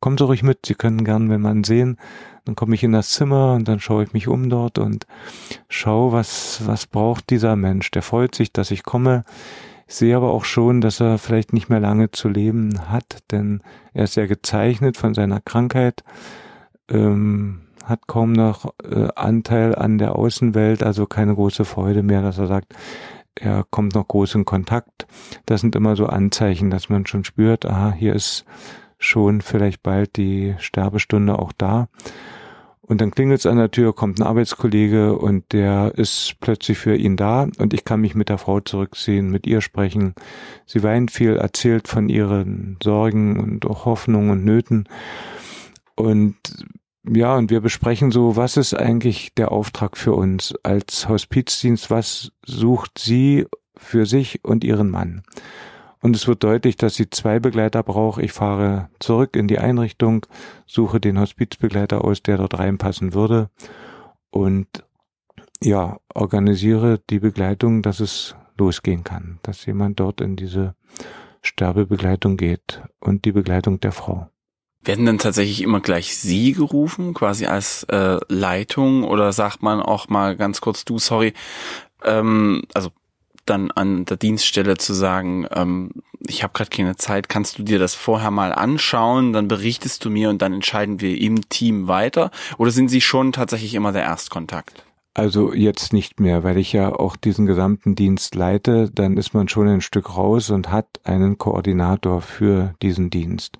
kommen Sie ruhig mit, Sie können gern, wenn man sehen. Dann komme ich in das Zimmer und dann schaue ich mich um dort und schaue, was, was braucht dieser Mensch. Der freut sich, dass ich komme. Ich sehe aber auch schon, dass er vielleicht nicht mehr lange zu leben hat, denn er ist sehr gezeichnet von seiner Krankheit, ähm, hat kaum noch äh, Anteil an der Außenwelt, also keine große Freude mehr, dass er sagt, er kommt noch groß in Kontakt. Das sind immer so Anzeichen, dass man schon spürt, aha, hier ist schon vielleicht bald die Sterbestunde auch da. Und dann klingelt es an der Tür, kommt ein Arbeitskollege und der ist plötzlich für ihn da und ich kann mich mit der Frau zurückziehen, mit ihr sprechen. Sie weint viel, erzählt von ihren Sorgen und auch Hoffnungen und Nöten. Und ja, und wir besprechen so, was ist eigentlich der Auftrag für uns als Hospizdienst? Was sucht sie für sich und ihren Mann? Und es wird deutlich, dass sie zwei Begleiter braucht. Ich fahre zurück in die Einrichtung, suche den Hospizbegleiter aus, der dort reinpassen würde und ja, organisiere die Begleitung, dass es losgehen kann, dass jemand dort in diese Sterbebegleitung geht und die Begleitung der Frau. Werden dann tatsächlich immer gleich Sie gerufen, quasi als äh, Leitung, oder sagt man auch mal ganz kurz, du, sorry, ähm, also dann an der Dienststelle zu sagen, ähm, ich habe gerade keine Zeit, kannst du dir das vorher mal anschauen, dann berichtest du mir und dann entscheiden wir im Team weiter? Oder sind Sie schon tatsächlich immer der Erstkontakt? Also jetzt nicht mehr, weil ich ja auch diesen gesamten Dienst leite, dann ist man schon ein Stück raus und hat einen Koordinator für diesen Dienst.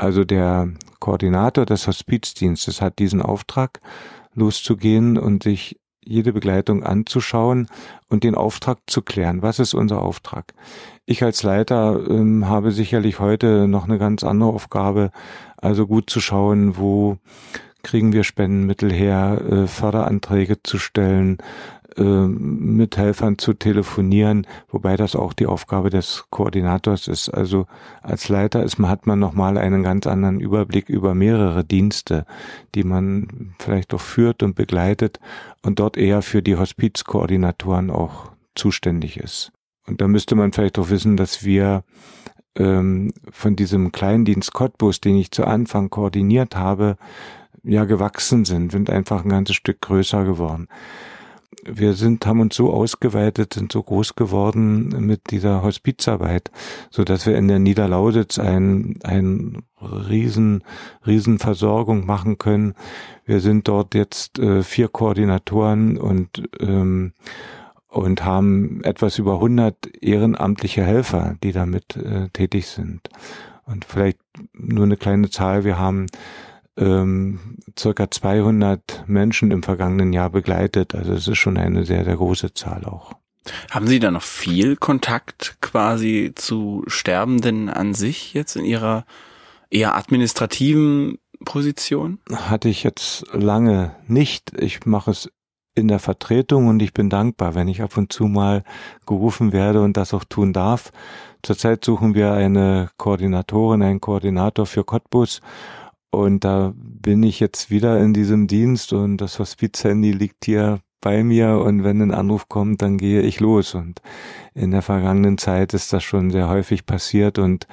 Also der Koordinator des Hospizdienstes hat diesen Auftrag, loszugehen und sich jede Begleitung anzuschauen und den Auftrag zu klären. Was ist unser Auftrag? Ich als Leiter ähm, habe sicherlich heute noch eine ganz andere Aufgabe, also gut zu schauen, wo kriegen wir Spendenmittel her, äh, Förderanträge zu stellen, äh, mit Helfern zu telefonieren, wobei das auch die Aufgabe des Koordinators ist. Also als Leiter ist man, hat man nochmal einen ganz anderen Überblick über mehrere Dienste, die man vielleicht auch führt und begleitet und dort eher für die Hospizkoordinatoren auch zuständig ist. Und da müsste man vielleicht auch wissen, dass wir ähm, von diesem Kleindienst Cottbus, den ich zu Anfang koordiniert habe, ja gewachsen sind, sind einfach ein ganzes Stück größer geworden. Wir sind, haben uns so ausgeweitet, sind so groß geworden mit dieser Hospizarbeit, so dass wir in der Niederlausitz ein, ein riesen, riesen Versorgung machen können. Wir sind dort jetzt äh, vier Koordinatoren und ähm, und haben etwas über 100 ehrenamtliche Helfer, die damit äh, tätig sind. Und vielleicht nur eine kleine Zahl, wir haben ähm, circa 200 Menschen im vergangenen Jahr begleitet. Also es ist schon eine sehr, sehr große Zahl auch. Haben Sie da noch viel Kontakt quasi zu Sterbenden an sich jetzt in Ihrer eher administrativen Position? Hatte ich jetzt lange nicht. Ich mache es in der Vertretung und ich bin dankbar, wenn ich ab und zu mal gerufen werde und das auch tun darf. Zurzeit suchen wir eine Koordinatorin, einen Koordinator für Cottbus und da bin ich jetzt wieder in diesem Dienst und das Hospizhandy liegt hier bei mir und wenn ein Anruf kommt, dann gehe ich los und in der vergangenen Zeit ist das schon sehr häufig passiert und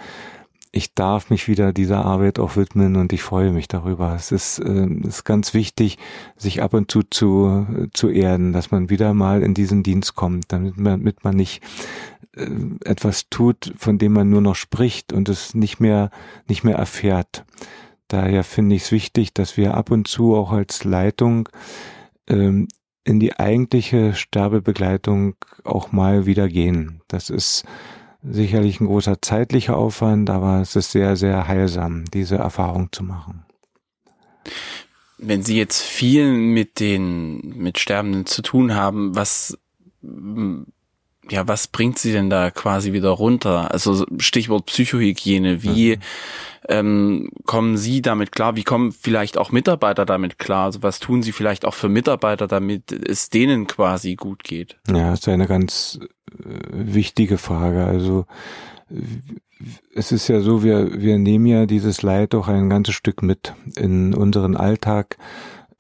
ich darf mich wieder dieser Arbeit auch widmen und ich freue mich darüber. Es ist, äh, ist ganz wichtig, sich ab und zu zu, zu erden, dass man wieder mal in diesen Dienst kommt, damit man, damit man nicht äh, etwas tut, von dem man nur noch spricht und es nicht mehr, nicht mehr erfährt. Daher finde ich es wichtig, dass wir ab und zu auch als Leitung ähm, in die eigentliche Sterbebegleitung auch mal wieder gehen. Das ist sicherlich ein großer zeitlicher Aufwand, aber es ist sehr, sehr heilsam, diese Erfahrung zu machen. Wenn Sie jetzt viel mit den, mit Sterbenden zu tun haben, was, ja, was bringt Sie denn da quasi wieder runter? Also Stichwort Psychohygiene, wie, mhm ähm, kommen Sie damit klar? Wie kommen vielleicht auch Mitarbeiter damit klar? Also was tun Sie vielleicht auch für Mitarbeiter, damit es denen quasi gut geht? Ja, das ist eine ganz äh, wichtige Frage. Also es ist ja so, wir, wir nehmen ja dieses Leid doch ein ganzes Stück mit in unseren Alltag,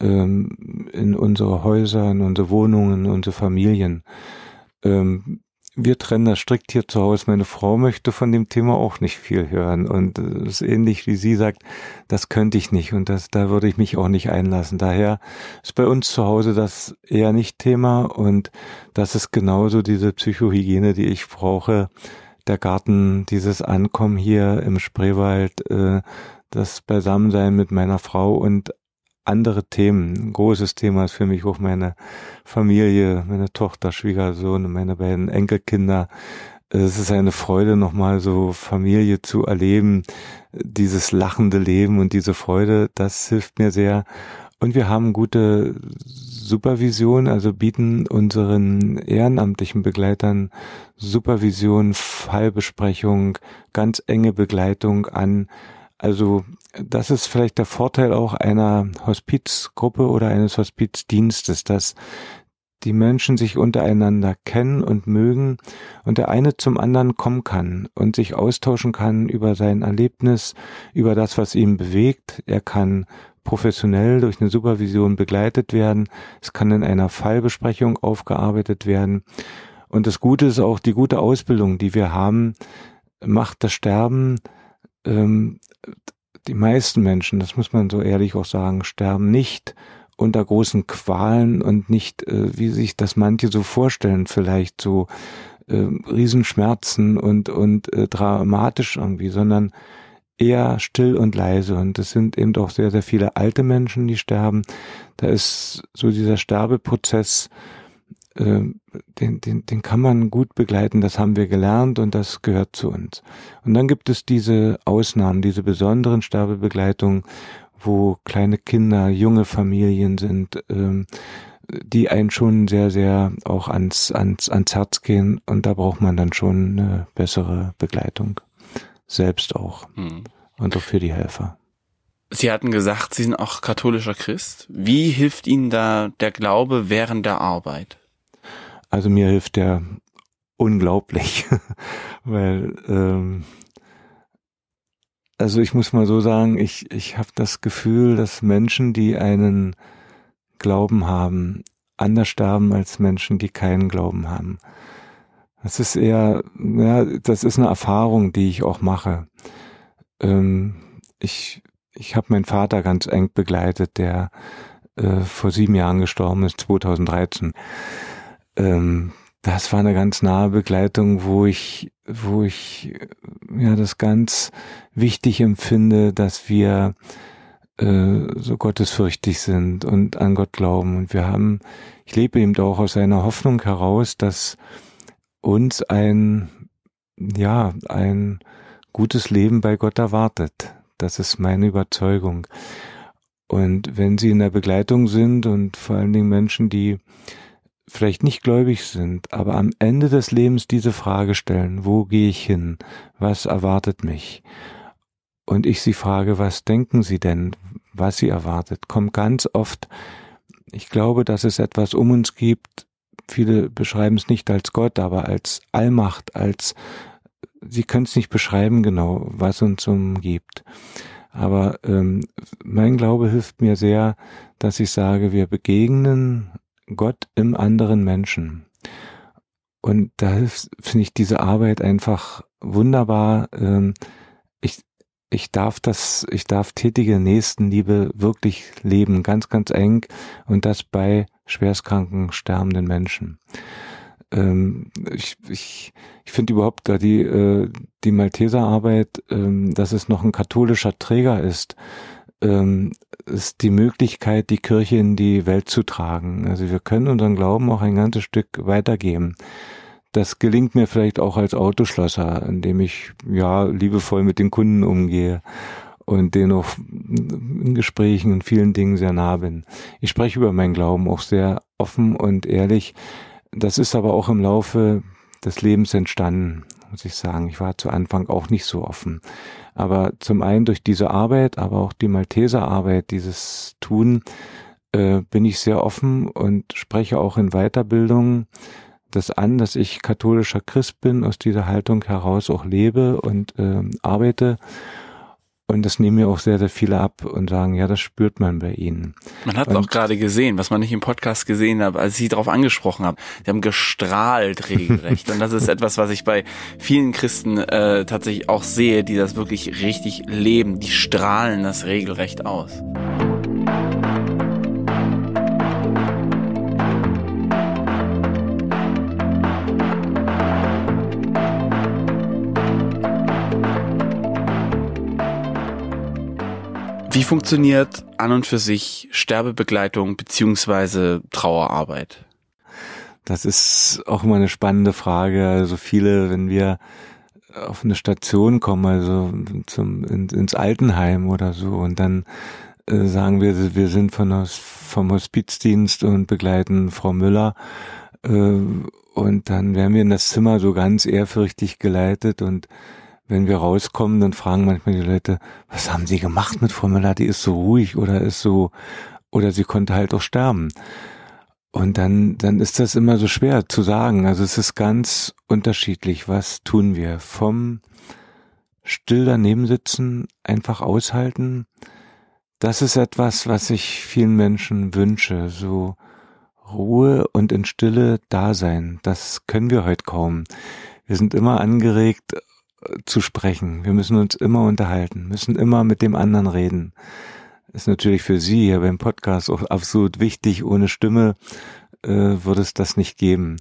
ähm, in unsere Häuser, in unsere Wohnungen, in unsere Familien. Ähm, wir trennen das strikt hier zu Hause. Meine Frau möchte von dem Thema auch nicht viel hören. Und es ist ähnlich wie sie sagt, das könnte ich nicht und das, da würde ich mich auch nicht einlassen. Daher ist bei uns zu Hause das eher nicht Thema und das ist genauso diese Psychohygiene, die ich brauche. Der Garten, dieses Ankommen hier im Spreewald, äh, das Beisammensein mit meiner Frau und andere Themen. Ein großes Thema ist für mich auch meine Familie, meine Tochter, Schwiegersohn und meine beiden Enkelkinder. Es ist eine Freude, nochmal so Familie zu erleben, dieses lachende Leben und diese Freude, das hilft mir sehr. Und wir haben gute Supervision, also bieten unseren ehrenamtlichen Begleitern Supervision, Fallbesprechung, ganz enge Begleitung an. Also das ist vielleicht der Vorteil auch einer Hospizgruppe oder eines Hospizdienstes, dass die Menschen sich untereinander kennen und mögen und der eine zum anderen kommen kann und sich austauschen kann über sein Erlebnis, über das, was ihn bewegt. Er kann professionell durch eine Supervision begleitet werden. Es kann in einer Fallbesprechung aufgearbeitet werden. Und das Gute ist auch die gute Ausbildung, die wir haben, macht das Sterben ähm, die meisten Menschen, das muss man so ehrlich auch sagen, sterben nicht unter großen Qualen und nicht, äh, wie sich das manche so vorstellen, vielleicht so äh, Riesenschmerzen und, und äh, dramatisch irgendwie, sondern eher still und leise. Und es sind eben auch sehr, sehr viele alte Menschen, die sterben. Da ist so dieser Sterbeprozess äh, den, den, den kann man gut begleiten, das haben wir gelernt und das gehört zu uns. Und dann gibt es diese Ausnahmen, diese besonderen Sterbebegleitungen, wo kleine Kinder, junge Familien sind, ähm, die einen schon sehr, sehr auch ans, ans, ans Herz gehen und da braucht man dann schon eine bessere Begleitung. Selbst auch. Mhm. Und auch für die Helfer. Sie hatten gesagt, Sie sind auch katholischer Christ. Wie hilft Ihnen da der Glaube während der Arbeit? Also mir hilft der unglaublich, <laughs> weil ähm, also ich muss mal so sagen, ich ich habe das Gefühl, dass Menschen, die einen Glauben haben, anders sterben als Menschen, die keinen Glauben haben. Das ist eher, ja, das ist eine Erfahrung, die ich auch mache. Ähm, ich ich habe meinen Vater ganz eng begleitet, der äh, vor sieben Jahren gestorben ist, 2013 ähm, das war eine ganz nahe Begleitung, wo ich, wo ich ja das ganz wichtig empfinde, dass wir äh, so gottesfürchtig sind und an Gott glauben. Und wir haben, ich lebe eben auch aus einer Hoffnung heraus, dass uns ein, ja, ein gutes Leben bei Gott erwartet. Das ist meine Überzeugung. Und wenn Sie in der Begleitung sind und vor allen Dingen Menschen, die vielleicht nicht gläubig sind, aber am Ende des Lebens diese Frage stellen, wo gehe ich hin? Was erwartet mich? Und ich sie frage, was denken Sie denn, was Sie erwartet? Kommt ganz oft, ich glaube, dass es etwas um uns gibt, viele beschreiben es nicht als Gott, aber als Allmacht, als sie können es nicht beschreiben genau, was uns umgibt. Aber ähm, mein Glaube hilft mir sehr, dass ich sage, wir begegnen Gott im anderen Menschen. Und da finde ich diese Arbeit einfach wunderbar. Ähm, ich, ich darf das, ich darf tätige Nächstenliebe wirklich leben, ganz, ganz eng und das bei schwerstkranken, sterbenden Menschen. Ähm, ich ich, ich finde überhaupt da die, äh, die Malteserarbeit, ähm, dass es noch ein katholischer Träger ist, ähm, ist die Möglichkeit, die Kirche in die Welt zu tragen. Also wir können unseren Glauben auch ein ganzes Stück weitergeben. Das gelingt mir vielleicht auch als Autoschlosser, indem ich ja liebevoll mit den Kunden umgehe und denen auch in Gesprächen und vielen Dingen sehr nah bin. Ich spreche über meinen Glauben auch sehr offen und ehrlich. Das ist aber auch im Laufe des Lebens entstanden, muss ich sagen. Ich war zu Anfang auch nicht so offen. Aber zum einen durch diese Arbeit, aber auch die Malteserarbeit, dieses Tun, äh, bin ich sehr offen und spreche auch in Weiterbildung das an, dass ich katholischer Christ bin, aus dieser Haltung heraus auch lebe und äh, arbeite und das nehmen mir auch sehr, sehr viele ab und sagen, ja, das spürt man bei ihnen. Man hat es auch gerade gesehen, was man nicht im Podcast gesehen hat, als ich sie darauf angesprochen habe. Die haben gestrahlt regelrecht. <laughs> und das ist etwas, was ich bei vielen Christen äh, tatsächlich auch sehe, die das wirklich richtig leben. Die strahlen das regelrecht aus. Wie funktioniert an und für sich Sterbebegleitung beziehungsweise Trauerarbeit? Das ist auch immer eine spannende Frage. Also viele, wenn wir auf eine Station kommen, also zum, in, ins Altenheim oder so, und dann äh, sagen wir, wir sind von, vom Hospizdienst und begleiten Frau Müller. Äh, und dann werden wir in das Zimmer so ganz ehrfürchtig geleitet und wenn wir rauskommen, dann fragen manchmal die Leute, was haben Sie gemacht mit Frau Müller? Die ist so ruhig oder ist so, oder sie konnte halt auch sterben. Und dann, dann ist das immer so schwer zu sagen. Also es ist ganz unterschiedlich. Was tun wir? Vom still daneben sitzen, einfach aushalten. Das ist etwas, was ich vielen Menschen wünsche. So Ruhe und in Stille da sein. Das können wir heute kaum. Wir sind immer angeregt, zu sprechen. Wir müssen uns immer unterhalten, müssen immer mit dem anderen reden. Ist natürlich für Sie hier beim Podcast auch absolut wichtig. Ohne Stimme äh, würde es das nicht geben.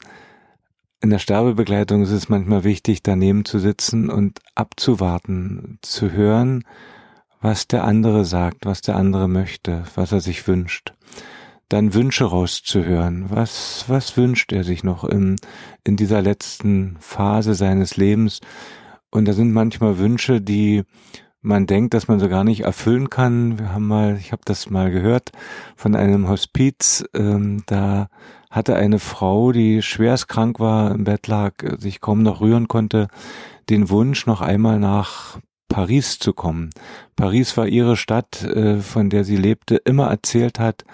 In der Sterbebegleitung ist es manchmal wichtig, daneben zu sitzen und abzuwarten, zu hören, was der andere sagt, was der andere möchte, was er sich wünscht. Dann Wünsche rauszuhören. Was, was wünscht er sich noch in, in dieser letzten Phase seines Lebens? Und da sind manchmal Wünsche, die man denkt, dass man so gar nicht erfüllen kann. Wir haben mal, ich habe das mal gehört von einem Hospiz, ähm, da hatte eine Frau, die schwerst krank war, im Bett lag, sich kaum noch rühren konnte, den Wunsch, noch einmal nach Paris zu kommen. Paris war ihre Stadt, äh, von der sie lebte, immer erzählt hat.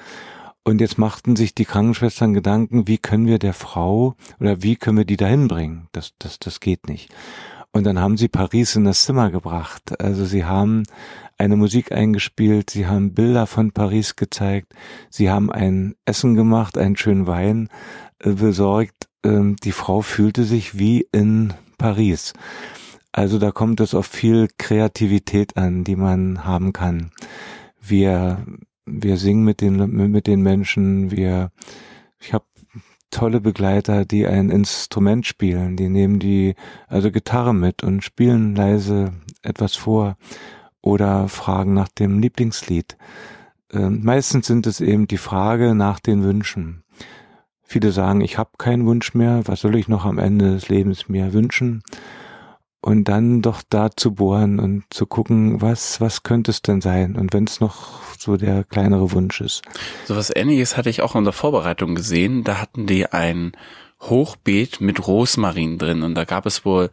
Und jetzt machten sich die Krankenschwestern Gedanken, wie können wir der Frau oder wie können wir die dahin bringen? Das, das, das geht nicht. Und dann haben sie Paris in das Zimmer gebracht. Also sie haben eine Musik eingespielt, sie haben Bilder von Paris gezeigt, sie haben ein Essen gemacht, einen schönen Wein äh, besorgt. Ähm, die Frau fühlte sich wie in Paris. Also da kommt es auf viel Kreativität an, die man haben kann. Wir, wir singen mit den, mit den Menschen, wir, ich habe tolle Begleiter, die ein Instrument spielen. Die nehmen die, also Gitarre mit und spielen leise etwas vor oder fragen nach dem Lieblingslied. Äh, meistens sind es eben die Frage nach den Wünschen. Viele sagen, ich habe keinen Wunsch mehr, was soll ich noch am Ende des Lebens mir wünschen? Und dann doch da zu bohren und zu gucken, was, was könnte es denn sein? Und wenn es noch so der kleinere Wunsch ist. So was ähnliches hatte ich auch in der Vorbereitung gesehen. Da hatten die ein Hochbeet mit Rosmarin drin und da gab es wohl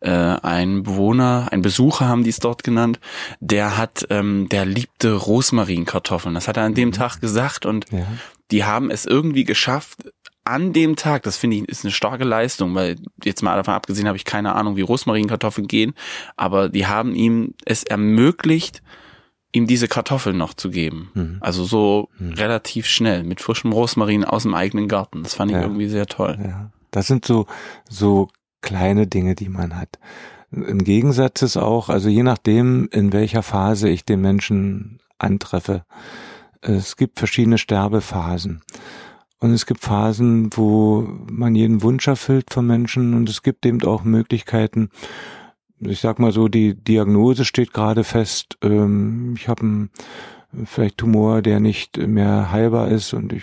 äh, einen Bewohner, ein Besucher haben die es dort genannt, der hat, ähm, der liebte Rosmarinkartoffeln. Das hat er an dem mhm. Tag gesagt und ja. die haben es irgendwie geschafft, an dem Tag, das finde ich ist eine starke Leistung, weil jetzt mal davon abgesehen habe ich keine Ahnung, wie Rosmarinkartoffeln gehen, aber die haben ihm es ermöglicht, ihm diese Kartoffeln noch zu geben. Mhm. Also so mhm. relativ schnell mit frischem Rosmarin aus dem eigenen Garten. Das fand ich ja. irgendwie sehr toll. Ja. Das sind so so kleine Dinge, die man hat. Im Gegensatz ist auch, also je nachdem, in welcher Phase ich den Menschen antreffe, es gibt verschiedene Sterbephasen. Und es gibt Phasen, wo man jeden Wunsch erfüllt von Menschen und es gibt eben auch Möglichkeiten, ich sag mal so, die Diagnose steht gerade fest, ähm, ich habe einen vielleicht Tumor, der nicht mehr heilbar ist und ich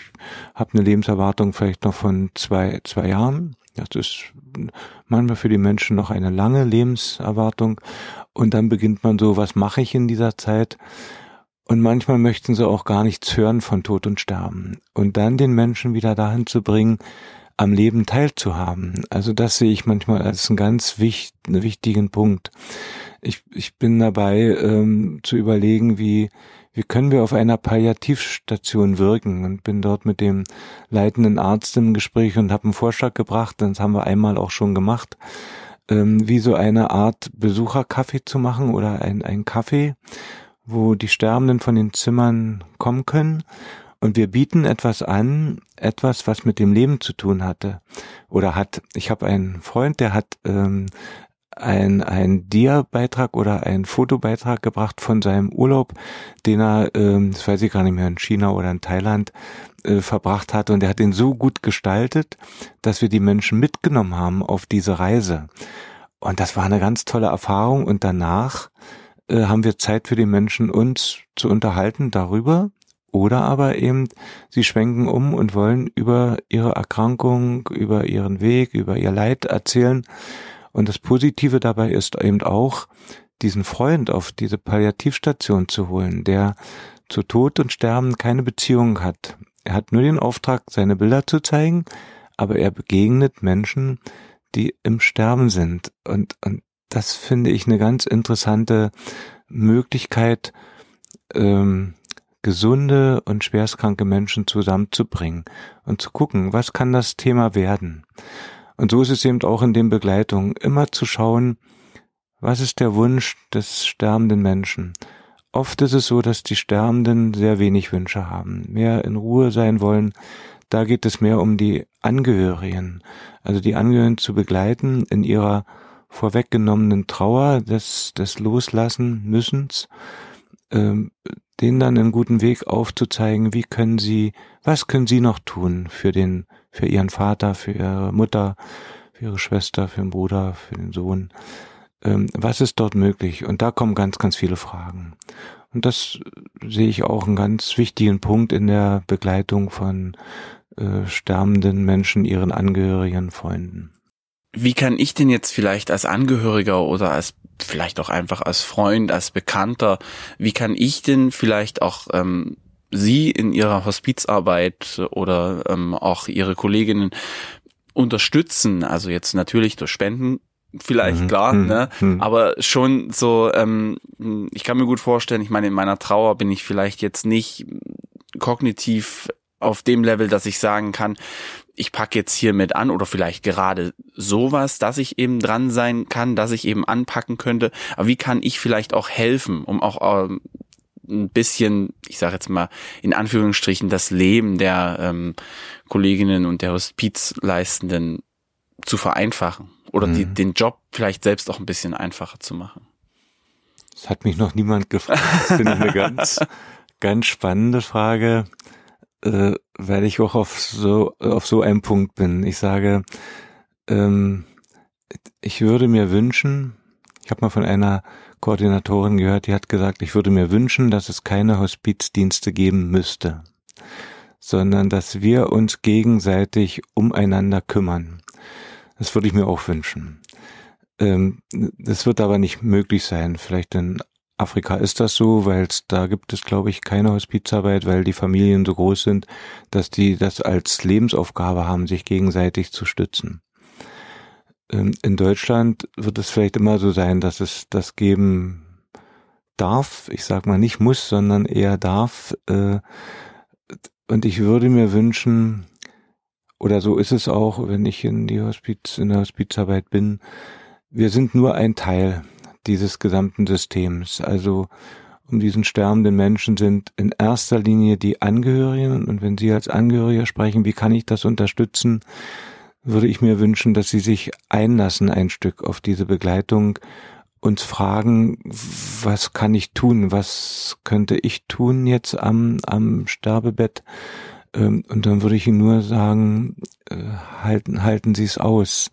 habe eine Lebenserwartung vielleicht noch von zwei, zwei Jahren. Das ist manchmal für die Menschen noch eine lange Lebenserwartung. Und dann beginnt man so, was mache ich in dieser Zeit? Und manchmal möchten sie auch gar nichts hören von Tod und Sterben. Und dann den Menschen wieder dahin zu bringen, am Leben teilzuhaben. Also das sehe ich manchmal als einen ganz wichtigen Punkt. Ich, ich bin dabei ähm, zu überlegen, wie, wie können wir auf einer Palliativstation wirken und bin dort mit dem leitenden Arzt im Gespräch und habe einen Vorschlag gebracht, das haben wir einmal auch schon gemacht, ähm, wie so eine Art Besucherkaffee zu machen oder ein, ein Kaffee, wo die Sterbenden von den Zimmern kommen können und wir bieten etwas an, etwas, was mit dem Leben zu tun hatte oder hat. Ich habe einen Freund, der hat ähm, ein, ein Dia-Beitrag oder ein Fotobeitrag gebracht von seinem Urlaub, den er, ähm, das weiß ich gar nicht mehr, in China oder in Thailand äh, verbracht hat. Und er hat ihn so gut gestaltet, dass wir die Menschen mitgenommen haben auf diese Reise. Und das war eine ganz tolle Erfahrung. Und danach äh, haben wir Zeit für die Menschen, uns zu unterhalten darüber. Oder aber eben, sie schwenken um und wollen über ihre Erkrankung, über ihren Weg, über ihr Leid erzählen. Und das Positive dabei ist eben auch, diesen Freund auf diese Palliativstation zu holen, der zu Tod und Sterben keine Beziehung hat. Er hat nur den Auftrag, seine Bilder zu zeigen, aber er begegnet Menschen, die im Sterben sind. Und, und das finde ich eine ganz interessante Möglichkeit, ähm, gesunde und schwerstkranke Menschen zusammenzubringen und zu gucken, was kann das Thema werden. Und so ist es eben auch in den Begleitungen, immer zu schauen, was ist der Wunsch des sterbenden Menschen. Oft ist es so, dass die Sterbenden sehr wenig Wünsche haben, mehr in Ruhe sein wollen. Da geht es mehr um die Angehörigen, also die Angehörigen zu begleiten in ihrer vorweggenommenen Trauer des, des Loslassen müssens, ähm, denen dann einen guten Weg aufzuzeigen, wie können sie, was können sie noch tun für den, für ihren Vater, für ihre Mutter, für ihre Schwester, für den Bruder, für den Sohn. Ähm, was ist dort möglich? Und da kommen ganz, ganz viele Fragen. Und das sehe ich auch einen ganz wichtigen Punkt in der Begleitung von äh, sterbenden Menschen, ihren Angehörigen, Freunden. Wie kann ich denn jetzt vielleicht als Angehöriger oder als vielleicht auch einfach als Freund, als Bekannter, wie kann ich denn vielleicht auch ähm, Sie in Ihrer Hospizarbeit oder ähm, auch Ihre Kolleginnen unterstützen? Also jetzt natürlich durch Spenden, vielleicht mhm. klar, mhm. ne? Mhm. aber schon so, ähm, ich kann mir gut vorstellen, ich meine, in meiner Trauer bin ich vielleicht jetzt nicht kognitiv auf dem Level, dass ich sagen kann, ich packe jetzt hier mit an oder vielleicht gerade sowas, dass ich eben dran sein kann, dass ich eben anpacken könnte. Aber wie kann ich vielleicht auch helfen, um auch ähm, ein bisschen, ich sage jetzt mal in Anführungsstrichen, das Leben der ähm, Kolleginnen und der Hospizleistenden zu vereinfachen oder mhm. die, den Job vielleicht selbst auch ein bisschen einfacher zu machen. Das hat mich noch niemand gefragt. Das finde ich eine <laughs> ganz, ganz spannende Frage äh, weil ich auch auf so auf so einem Punkt bin. Ich sage, ähm, ich würde mir wünschen, ich habe mal von einer Koordinatorin gehört, die hat gesagt, ich würde mir wünschen, dass es keine Hospizdienste geben müsste, sondern dass wir uns gegenseitig umeinander kümmern. Das würde ich mir auch wünschen. Ähm, das wird aber nicht möglich sein. Vielleicht in Afrika ist das so, weil da gibt es, glaube ich, keine Hospizarbeit, weil die Familien so groß sind, dass die das als Lebensaufgabe haben, sich gegenseitig zu stützen. Ähm, in Deutschland wird es vielleicht immer so sein, dass es das geben darf. Ich sage mal nicht muss, sondern eher darf. Äh, und ich würde mir wünschen, oder so ist es auch, wenn ich in die Hospiz, in der Hospizarbeit bin, wir sind nur ein Teil dieses gesamten Systems. Also um diesen sterbenden Menschen sind in erster Linie die Angehörigen. Und wenn Sie als Angehöriger sprechen, wie kann ich das unterstützen, würde ich mir wünschen, dass Sie sich einlassen ein Stück auf diese Begleitung, uns fragen, was kann ich tun, was könnte ich tun jetzt am, am Sterbebett. Ähm, und dann würde ich Ihnen nur sagen, äh, halten, halten Sie es aus.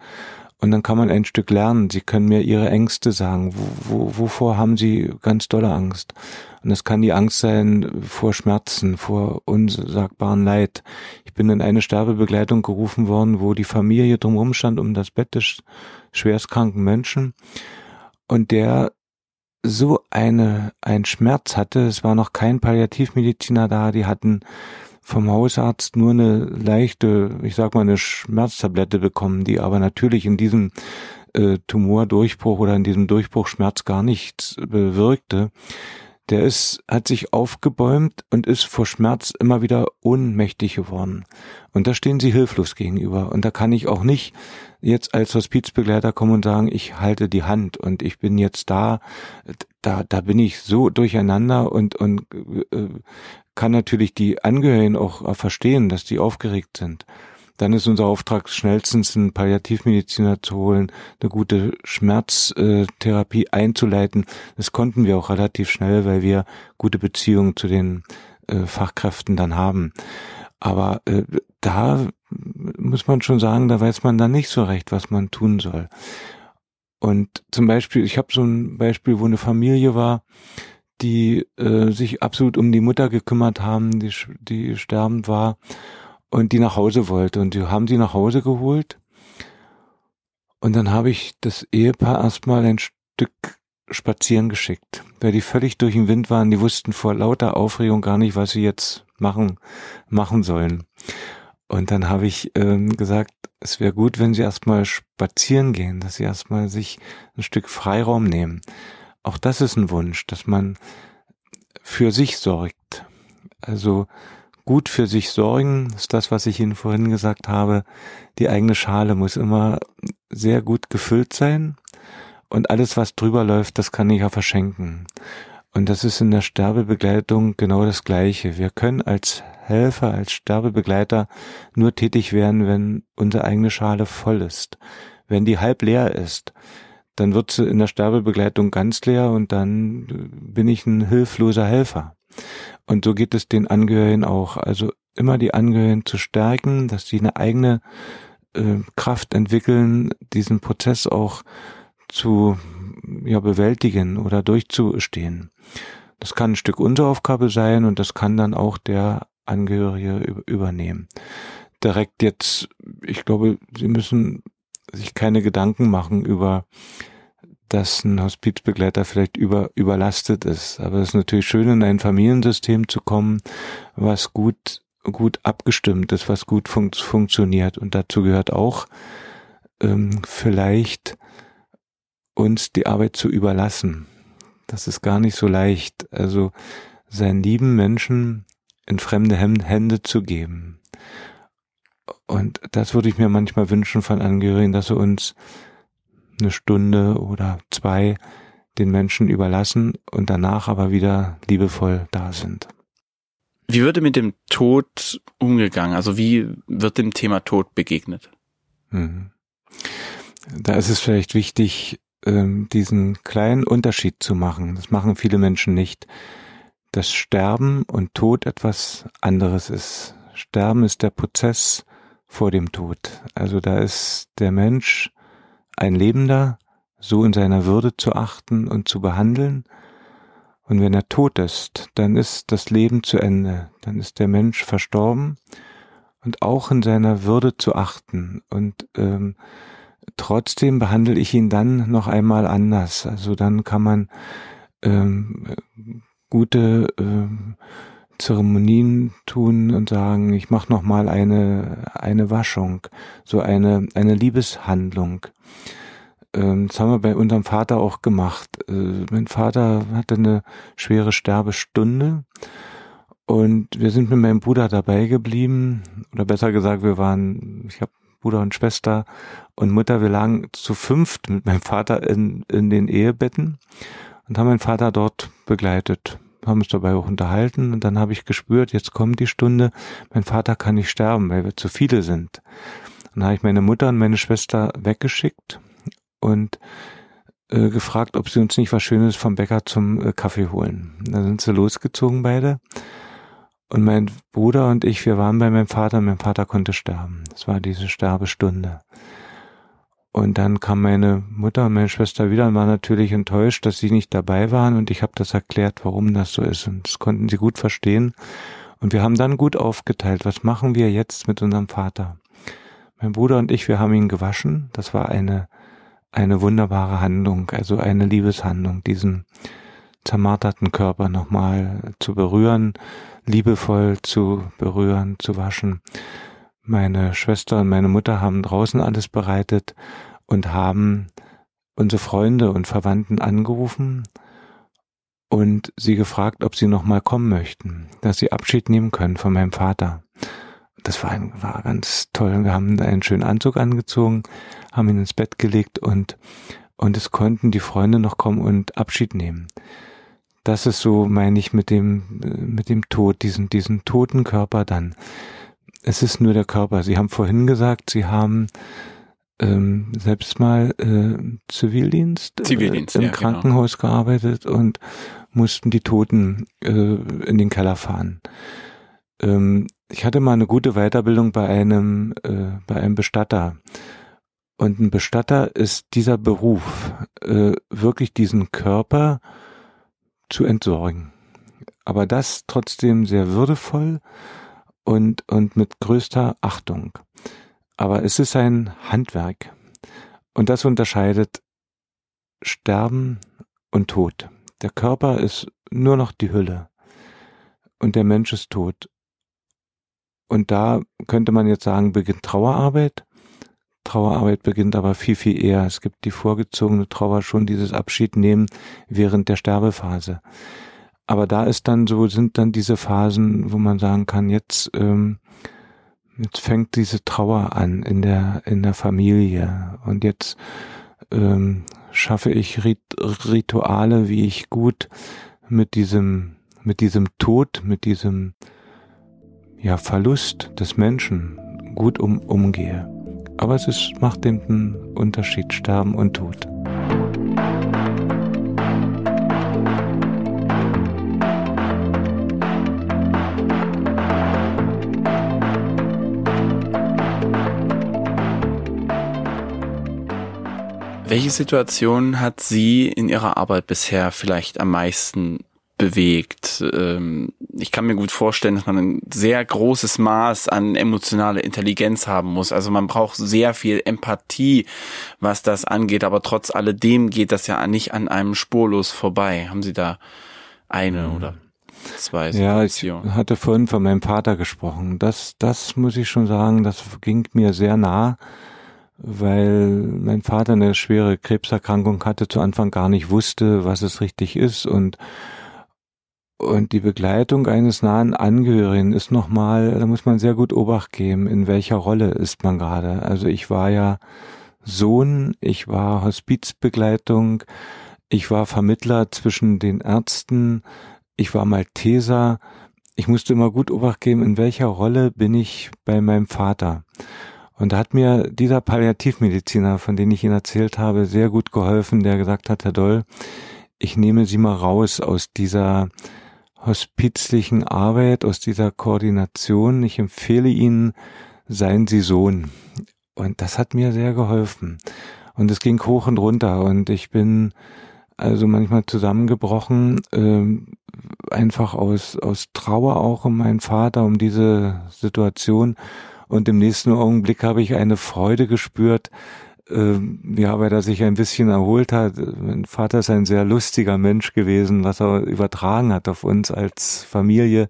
Und dann kann man ein Stück lernen. Sie können mir Ihre Ängste sagen. Wo, wo, wovor haben Sie ganz dolle Angst? Und es kann die Angst sein vor Schmerzen, vor unsagbaren Leid. Ich bin in eine Sterbebegleitung gerufen worden, wo die Familie drumherum stand um das Bett des schwerstkranken Menschen. Und der so eine, ein Schmerz hatte. Es war noch kein Palliativmediziner da. Die hatten vom Hausarzt nur eine leichte, ich sag mal, eine Schmerztablette bekommen, die aber natürlich in diesem äh, Tumordurchbruch oder in diesem Durchbruchschmerz gar nichts bewirkte. Der ist, hat sich aufgebäumt und ist vor Schmerz immer wieder ohnmächtig geworden. Und da stehen sie hilflos gegenüber. Und da kann ich auch nicht jetzt als Hospizbegleiter kommen und sagen, ich halte die Hand und ich bin jetzt da. Da, da bin ich so durcheinander und, und äh, kann natürlich die Angehörigen auch verstehen, dass die aufgeregt sind. Dann ist unser Auftrag schnellstens einen Palliativmediziner zu holen, eine gute Schmerztherapie einzuleiten. Das konnten wir auch relativ schnell, weil wir gute Beziehungen zu den äh, Fachkräften dann haben. Aber äh, da muss man schon sagen, da weiß man dann nicht so recht, was man tun soll. Und zum Beispiel, ich habe so ein Beispiel, wo eine Familie war, die äh, sich absolut um die Mutter gekümmert haben, die, die sterbend war und die nach Hause wollte. Und die haben sie nach Hause geholt. Und dann habe ich das Ehepaar erstmal ein Stück spazieren geschickt, weil die völlig durch den Wind waren. Die wussten vor lauter Aufregung gar nicht, was sie jetzt machen, machen sollen. Und dann habe ich ähm, gesagt, es wäre gut, wenn sie erstmal spazieren gehen, dass sie erstmal sich ein Stück Freiraum nehmen. Auch das ist ein Wunsch, dass man für sich sorgt. Also gut für sich sorgen ist das, was ich Ihnen vorhin gesagt habe. Die eigene Schale muss immer sehr gut gefüllt sein und alles, was drüber läuft, das kann ich ja verschenken. Und das ist in der Sterbebegleitung genau das Gleiche. Wir können als Helfer, als Sterbebegleiter nur tätig werden, wenn unsere eigene Schale voll ist. Wenn die halb leer ist, dann wird sie in der Sterbebegleitung ganz leer und dann bin ich ein hilfloser Helfer. Und so geht es den Angehörigen auch. Also immer die Angehörigen zu stärken, dass sie eine eigene äh, Kraft entwickeln, diesen Prozess auch zu ja, bewältigen oder durchzustehen. Das kann ein Stück unserer Aufgabe sein und das kann dann auch der Angehörige übernehmen. Direkt jetzt, ich glaube, Sie müssen sich keine Gedanken machen über, dass ein Hospizbegleiter vielleicht über, überlastet ist. Aber es ist natürlich schön, in ein Familiensystem zu kommen, was gut, gut abgestimmt ist, was gut fun funktioniert. Und dazu gehört auch, ähm, vielleicht uns die Arbeit zu überlassen. Das ist gar nicht so leicht. Also seinen lieben Menschen in fremde Hände zu geben. Und das würde ich mir manchmal wünschen von Angehörigen, dass sie uns eine Stunde oder zwei den Menschen überlassen und danach aber wieder liebevoll da sind. Wie würde mit dem Tod umgegangen? Also wie wird dem Thema Tod begegnet? Mhm. Da ist es vielleicht wichtig, ähm, diesen kleinen Unterschied zu machen. Das machen viele Menschen nicht. Dass Sterben und Tod etwas anderes ist. Sterben ist der Prozess vor dem Tod. Also da ist der Mensch ein Lebender so in seiner Würde zu achten und zu behandeln. Und wenn er tot ist, dann ist das Leben zu Ende. Dann ist der Mensch verstorben und auch in seiner Würde zu achten und ähm, trotzdem behandle ich ihn dann noch einmal anders. Also dann kann man ähm, gute ähm, Zeremonien tun und sagen, ich mache noch mal eine eine Waschung, so eine eine Liebeshandlung. Ähm, das haben wir bei unserem Vater auch gemacht. Äh, mein Vater hatte eine schwere Sterbestunde und wir sind mit meinem Bruder dabei geblieben oder besser gesagt, wir waren, ich habe Bruder und Schwester und Mutter, wir lagen zu fünft mit meinem Vater in in den Ehebetten und haben meinen Vater dort begleitet haben uns dabei auch unterhalten und dann habe ich gespürt, jetzt kommt die Stunde, mein Vater kann nicht sterben, weil wir zu viele sind. Dann habe ich meine Mutter und meine Schwester weggeschickt und äh, gefragt, ob sie uns nicht was Schönes vom Bäcker zum äh, Kaffee holen. Da sind sie losgezogen beide. Und mein Bruder und ich, wir waren bei meinem Vater, mein Vater konnte sterben. Das war diese Sterbestunde. Und dann kam meine Mutter und meine Schwester wieder und war natürlich enttäuscht, dass sie nicht dabei waren. Und ich habe das erklärt, warum das so ist. Und das konnten sie gut verstehen. Und wir haben dann gut aufgeteilt, was machen wir jetzt mit unserem Vater. Mein Bruder und ich, wir haben ihn gewaschen. Das war eine, eine wunderbare Handlung, also eine Liebeshandlung, diesen zermarterten Körper nochmal zu berühren, liebevoll zu berühren, zu waschen. Meine Schwester und meine Mutter haben draußen alles bereitet und haben unsere Freunde und Verwandten angerufen und sie gefragt, ob sie noch mal kommen möchten, dass sie Abschied nehmen können von meinem Vater. Das war, ein, war ganz toll. Wir haben einen schönen Anzug angezogen, haben ihn ins Bett gelegt und und es konnten die Freunde noch kommen und Abschied nehmen. Das ist so, meine ich, mit dem mit dem Tod, diesen diesen toten Körper dann es ist nur der Körper. Sie haben vorhin gesagt, Sie haben ähm, selbst mal äh, Zivildienst, Zivildienst äh, im ja, genau. Krankenhaus genau. gearbeitet und mussten die Toten äh, in den Keller fahren. Ähm, ich hatte mal eine gute Weiterbildung bei einem äh, bei einem Bestatter. Und ein Bestatter ist dieser Beruf, äh, wirklich diesen Körper zu entsorgen. Aber das trotzdem sehr würdevoll und, und mit größter Achtung. Aber es ist ein Handwerk. Und das unterscheidet Sterben und Tod. Der Körper ist nur noch die Hülle. Und der Mensch ist tot. Und da könnte man jetzt sagen, beginnt Trauerarbeit. Trauerarbeit beginnt aber viel, viel eher. Es gibt die vorgezogene Trauer schon dieses Abschied nehmen während der Sterbephase. Aber da ist dann so, sind dann diese Phasen, wo man sagen kann, jetzt, ähm, jetzt fängt diese Trauer an in der, in der Familie und jetzt ähm, schaffe ich Rit Rituale, wie ich gut mit diesem, mit diesem Tod, mit diesem ja, Verlust des Menschen gut um, umgehe. Aber es ist, macht den Unterschied, Sterben und Tod. Welche Situation hat Sie in Ihrer Arbeit bisher vielleicht am meisten bewegt? Ähm, ich kann mir gut vorstellen, dass man ein sehr großes Maß an emotionaler Intelligenz haben muss. Also man braucht sehr viel Empathie, was das angeht. Aber trotz alledem geht das ja nicht an einem spurlos vorbei. Haben Sie da eine oder zwei Situationen? Ja, ich hatte vorhin von meinem Vater gesprochen. Das, das muss ich schon sagen, das ging mir sehr nah weil mein Vater eine schwere Krebserkrankung hatte, zu Anfang gar nicht wusste, was es richtig ist und und die Begleitung eines nahen Angehörigen ist nochmal, da muss man sehr gut Obacht geben, in welcher Rolle ist man gerade. Also ich war ja Sohn, ich war Hospizbegleitung, ich war Vermittler zwischen den Ärzten, ich war Malteser. Ich musste immer gut Obacht geben, in welcher Rolle bin ich bei meinem Vater. Und da hat mir dieser Palliativmediziner, von dem ich Ihnen erzählt habe, sehr gut geholfen, der gesagt hat, Herr Doll, ich nehme Sie mal raus aus dieser hospizlichen Arbeit, aus dieser Koordination. Ich empfehle Ihnen, seien Sie Sohn. Und das hat mir sehr geholfen. Und es ging hoch und runter und ich bin also manchmal zusammengebrochen, äh, einfach aus, aus Trauer auch um meinen Vater, um diese Situation und im nächsten Augenblick habe ich eine Freude gespürt, äh, ja, weil er sich ein bisschen erholt hat. Mein Vater ist ein sehr lustiger Mensch gewesen, was er übertragen hat auf uns als Familie.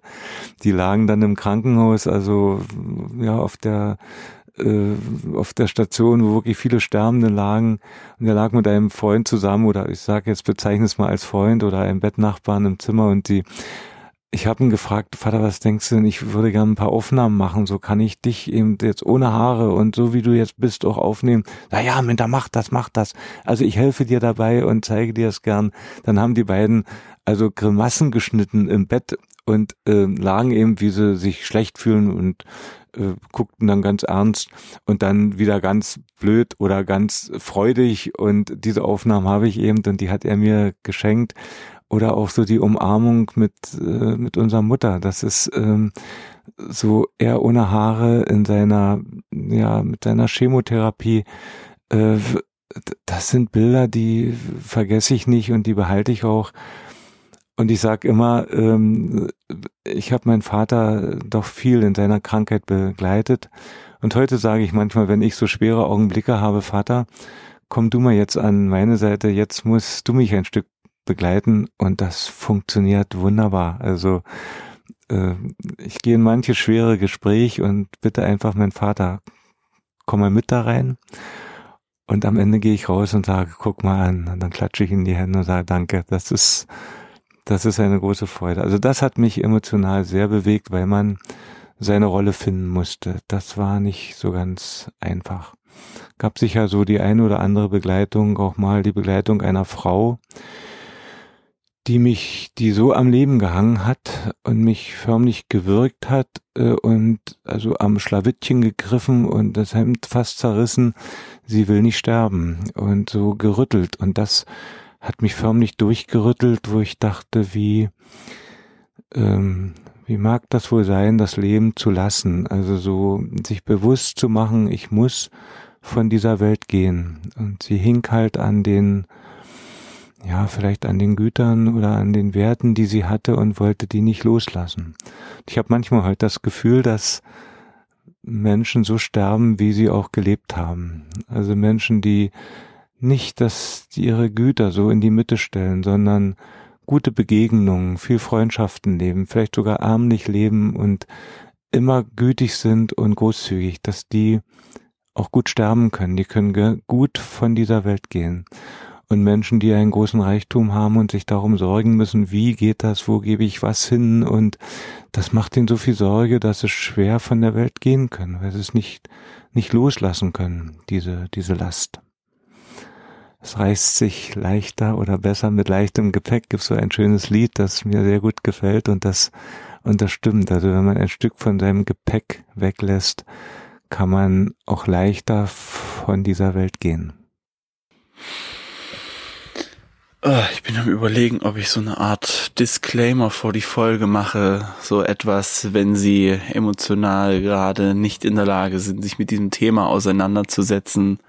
Die lagen dann im Krankenhaus, also ja, auf der äh, auf der Station, wo wirklich viele Sterbende lagen. Und er lag mit einem Freund zusammen, oder ich sage jetzt, bezeichne es mal als Freund oder einem Bettnachbarn im Zimmer und die ich habe ihn gefragt, Vater, was denkst du denn? Ich würde gerne ein paar Aufnahmen machen. So kann ich dich eben jetzt ohne Haare und so wie du jetzt bist auch aufnehmen. Na ja, Minter, mach das, mach das. Also ich helfe dir dabei und zeige dir es gern. Dann haben die beiden also Grimassen geschnitten im Bett und äh, lagen eben, wie sie sich schlecht fühlen und äh, guckten dann ganz ernst und dann wieder ganz blöd oder ganz freudig und diese Aufnahmen habe ich eben und die hat er mir geschenkt oder auch so die Umarmung mit äh, mit unserer Mutter das ist ähm, so er ohne Haare in seiner ja mit seiner Chemotherapie äh, das sind Bilder die vergesse ich nicht und die behalte ich auch und ich sage immer, ähm, ich habe meinen Vater doch viel in seiner Krankheit begleitet. Und heute sage ich manchmal, wenn ich so schwere Augenblicke habe, Vater, komm du mal jetzt an meine Seite, jetzt musst du mich ein Stück begleiten. Und das funktioniert wunderbar. Also äh, ich gehe in manche schwere Gespräch und bitte einfach meinen Vater, komm mal mit da rein. Und am Ende gehe ich raus und sage, guck mal an. Und dann klatsche ich in die Hände und sage, danke. Das ist das ist eine große Freude. Also das hat mich emotional sehr bewegt, weil man seine Rolle finden musste. Das war nicht so ganz einfach. Gab sicher so die eine oder andere Begleitung, auch mal die Begleitung einer Frau, die mich, die so am Leben gehangen hat und mich förmlich gewürgt hat äh, und also am Schlawittchen gegriffen und das Hemd fast zerrissen. Sie will nicht sterben und so gerüttelt und das hat mich förmlich durchgerüttelt, wo ich dachte, wie, ähm, wie mag das wohl sein, das Leben zu lassen? Also so sich bewusst zu machen, ich muss von dieser Welt gehen. Und sie hing halt an den, ja, vielleicht an den Gütern oder an den Werten, die sie hatte und wollte die nicht loslassen. Ich habe manchmal halt das Gefühl, dass Menschen so sterben, wie sie auch gelebt haben. Also Menschen, die nicht, dass die ihre Güter so in die Mitte stellen, sondern gute Begegnungen, viel Freundschaften leben, vielleicht sogar ärmlich leben und immer gütig sind und großzügig, dass die auch gut sterben können, die können gut von dieser Welt gehen. Und Menschen, die einen großen Reichtum haben und sich darum sorgen müssen, wie geht das, wo gebe ich was hin und das macht ihnen so viel Sorge, dass sie schwer von der Welt gehen können, weil sie es nicht, nicht loslassen können, diese, diese Last. Es reißt sich leichter oder besser mit leichtem Gepäck. Gibt so ein schönes Lied, das mir sehr gut gefällt und das und das stimmt. Also wenn man ein Stück von seinem Gepäck weglässt, kann man auch leichter von dieser Welt gehen. Ah, ich bin am überlegen, ob ich so eine Art Disclaimer vor die Folge mache. So etwas, wenn Sie emotional gerade nicht in der Lage sind, sich mit diesem Thema auseinanderzusetzen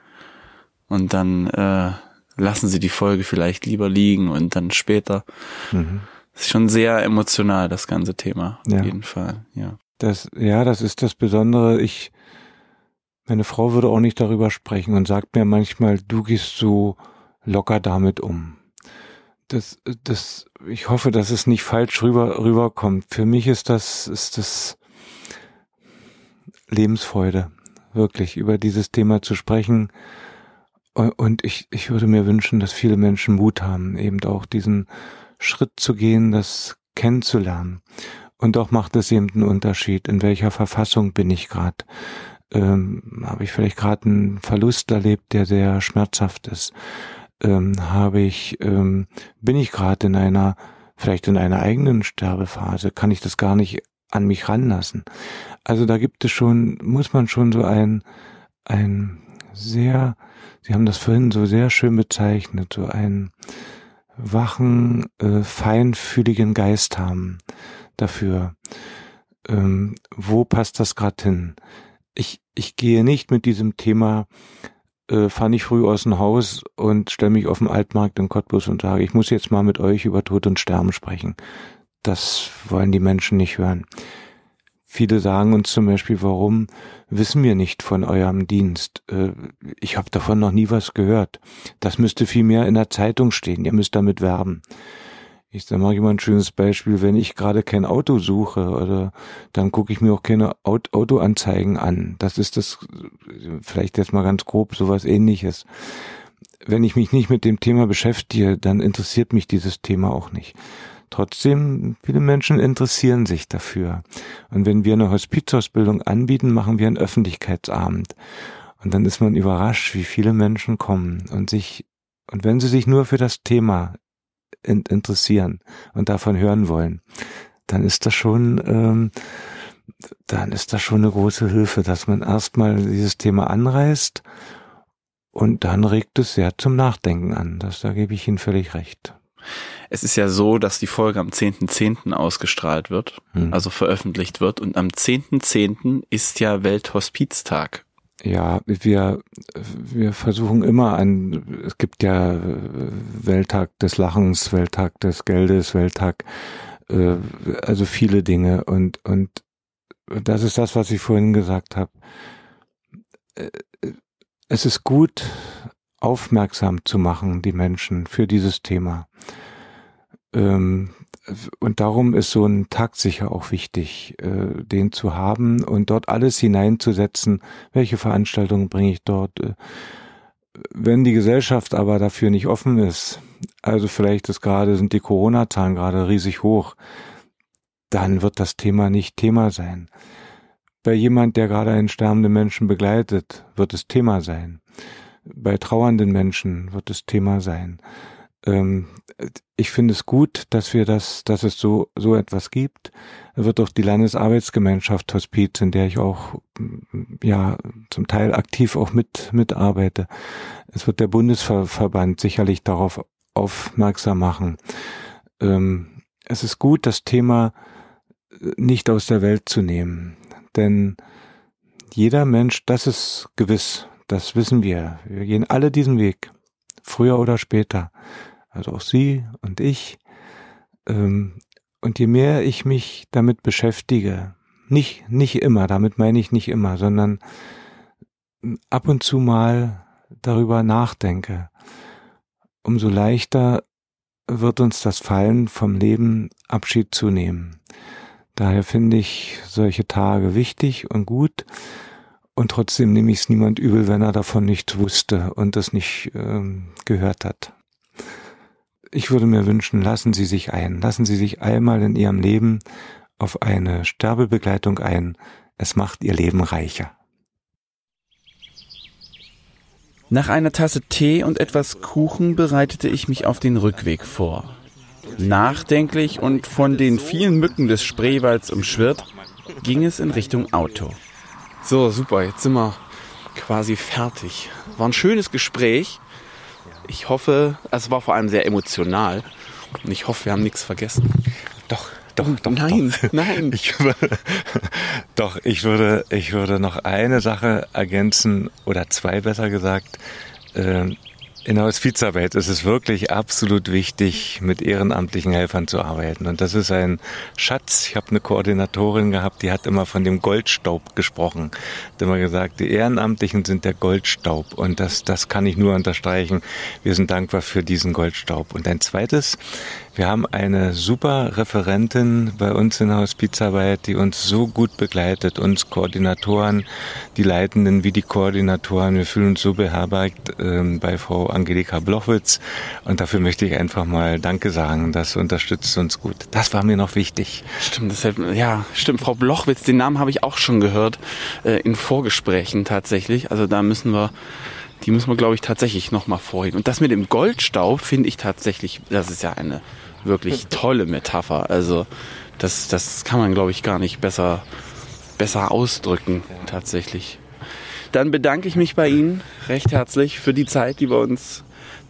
und dann äh, lassen sie die Folge vielleicht lieber liegen und dann später. Mhm. Das ist schon sehr emotional, das ganze Thema. Auf ja. jeden Fall, ja. Das, ja, das ist das Besondere. Ich, meine Frau würde auch nicht darüber sprechen und sagt mir manchmal, du gehst so locker damit um. Das, das, ich hoffe, dass es nicht falsch rüber, rüberkommt. Für mich ist das, ist das Lebensfreude, wirklich über dieses Thema zu sprechen und ich, ich würde mir wünschen, dass viele Menschen Mut haben, eben auch diesen Schritt zu gehen, das kennenzulernen. Und doch macht es eben einen Unterschied, in welcher Verfassung bin ich gerade. Ähm, habe ich vielleicht gerade einen Verlust erlebt, der sehr schmerzhaft ist? Ähm, habe ich, ähm, bin ich gerade in einer, vielleicht in einer eigenen Sterbephase? Kann ich das gar nicht an mich ranlassen? Also da gibt es schon, muss man schon so ein, ein sehr Sie haben das vorhin so sehr schön bezeichnet, so einen wachen, äh, feinfühligen Geist haben dafür. Ähm, wo passt das gerade hin? Ich, ich gehe nicht mit diesem Thema, äh, fahre nicht früh aus dem Haus und stelle mich auf den Altmarkt in Cottbus und sage, ich muss jetzt mal mit euch über Tod und Sterben sprechen. Das wollen die Menschen nicht hören. Viele sagen uns zum Beispiel, warum wissen wir nicht von eurem Dienst? Äh, ich habe davon noch nie was gehört. Das müsste viel mehr in der Zeitung stehen. Ihr müsst damit werben. Ich sage mal ein schönes Beispiel, wenn ich gerade kein Auto suche oder dann gucke ich mir auch keine Autoanzeigen an. Das ist das vielleicht jetzt mal ganz grob sowas ähnliches. Wenn ich mich nicht mit dem Thema beschäftige, dann interessiert mich dieses Thema auch nicht. Trotzdem, viele Menschen interessieren sich dafür. Und wenn wir eine Hospizausbildung anbieten, machen wir einen Öffentlichkeitsabend. Und dann ist man überrascht, wie viele Menschen kommen und sich, und wenn sie sich nur für das Thema in, interessieren und davon hören wollen, dann ist das schon, ähm, dann ist das schon eine große Hilfe, dass man erstmal dieses Thema anreißt und dann regt es sehr zum Nachdenken an. Das, da gebe ich Ihnen völlig recht. Es ist ja so, dass die Folge am 10.10. .10. ausgestrahlt wird, hm. also veröffentlicht wird. Und am 10.10. .10. ist ja Welthospiztag. Ja, wir, wir versuchen immer ein, es gibt ja Welttag des Lachens, Welttag des Geldes, Welttag, äh, also viele Dinge und, und das ist das, was ich vorhin gesagt habe. Äh, es ist gut, aufmerksam zu machen, die Menschen, für dieses Thema. Ähm, und darum ist so ein Tag sicher auch wichtig, äh, den zu haben und dort alles hineinzusetzen. Welche Veranstaltungen bringe ich dort? Äh, wenn die Gesellschaft aber dafür nicht offen ist, also vielleicht ist gerade, sind die Corona-Zahlen gerade riesig hoch, dann wird das Thema nicht Thema sein. Bei jemand, der gerade einen sterbenden Menschen begleitet, wird es Thema sein. Bei trauernden Menschen wird es Thema sein. Ähm, ich finde es gut, dass wir das, dass es so, so etwas gibt. Es wird auch die Landesarbeitsgemeinschaft Hospiz, in der ich auch, ja, zum Teil aktiv auch mit, mitarbeite. Es wird der Bundesverband sicherlich darauf aufmerksam machen. Ähm, es ist gut, das Thema nicht aus der Welt zu nehmen. Denn jeder Mensch, das ist gewiss, das wissen wir. Wir gehen alle diesen Weg, früher oder später. Also auch Sie und ich. Ähm, und je mehr ich mich damit beschäftige, nicht, nicht immer, damit meine ich nicht immer, sondern ab und zu mal darüber nachdenke, umso leichter wird uns das Fallen vom Leben Abschied zu nehmen. Daher finde ich solche Tage wichtig und gut. Und trotzdem nehme ich es niemand übel, wenn er davon nichts wusste und das nicht ähm, gehört hat. Ich würde mir wünschen, lassen Sie sich ein, lassen Sie sich einmal in Ihrem Leben auf eine Sterbebegleitung ein. Es macht Ihr Leben reicher. Nach einer Tasse Tee und etwas Kuchen bereitete ich mich auf den Rückweg vor. Nachdenklich und von den vielen Mücken des Spreewalds umschwirrt, ging es in Richtung Auto. So, super, jetzt sind wir quasi fertig. War ein schönes Gespräch. Ich hoffe, es war vor allem sehr emotional. Und ich hoffe, wir haben nichts vergessen. Doch, doch, doch. Nein, doch. nein. <laughs> Ich würde, doch, ich würde, ich würde noch eine Sache ergänzen oder zwei besser gesagt. Ähm, in Hospizarbeit ist es wirklich absolut wichtig, mit ehrenamtlichen Helfern zu arbeiten. Und das ist ein Schatz. Ich habe eine Koordinatorin gehabt, die hat immer von dem Goldstaub gesprochen. Hat immer gesagt, die Ehrenamtlichen sind der Goldstaub. Und das, das kann ich nur unterstreichen. Wir sind dankbar für diesen Goldstaub. Und ein zweites, wir haben eine super Referentin bei uns in der Hospizarbeit, die uns so gut begleitet, uns Koordinatoren, die Leitenden wie die Koordinatoren. Wir fühlen uns so beherbergt ähm, bei Frau Angelika Blochwitz und dafür möchte ich einfach mal Danke sagen. Das unterstützt uns gut. Das war mir noch wichtig. Stimmt, das hält, ja, stimmt. Frau Blochwitz, den Namen habe ich auch schon gehört äh, in Vorgesprächen tatsächlich. Also da müssen wir die müssen wir, glaube ich, tatsächlich nochmal vorhin. Und das mit dem Goldstaub finde ich tatsächlich, das ist ja eine wirklich <laughs> tolle Metapher. Also das, das kann man, glaube ich, gar nicht besser, besser ausdrücken, tatsächlich. Dann bedanke ich mich bei Ihnen recht herzlich für die Zeit, die wir uns,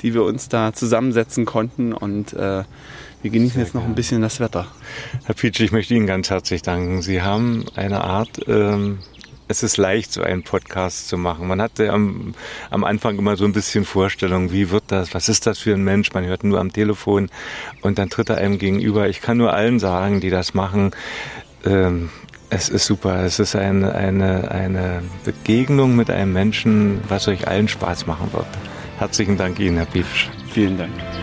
die wir uns da zusammensetzen konnten und äh, wir genießen Sehr jetzt noch ein bisschen das Wetter. Herr Pietsch, ich möchte Ihnen ganz herzlich danken. Sie haben eine Art ähm, es ist leicht, so einen Podcast zu machen. Man hatte am, am Anfang immer so ein bisschen Vorstellung, wie wird das, was ist das für ein Mensch? Man hört nur am Telefon und dann tritt er einem gegenüber. Ich kann nur allen sagen, die das machen, ähm, Es ist super. Es ist eine, eine, eine Begegnung mit einem Menschen, was euch allen Spaß machen wird. Herzlichen Dank Ihnen, Herr Pietsch. Vielen Dank.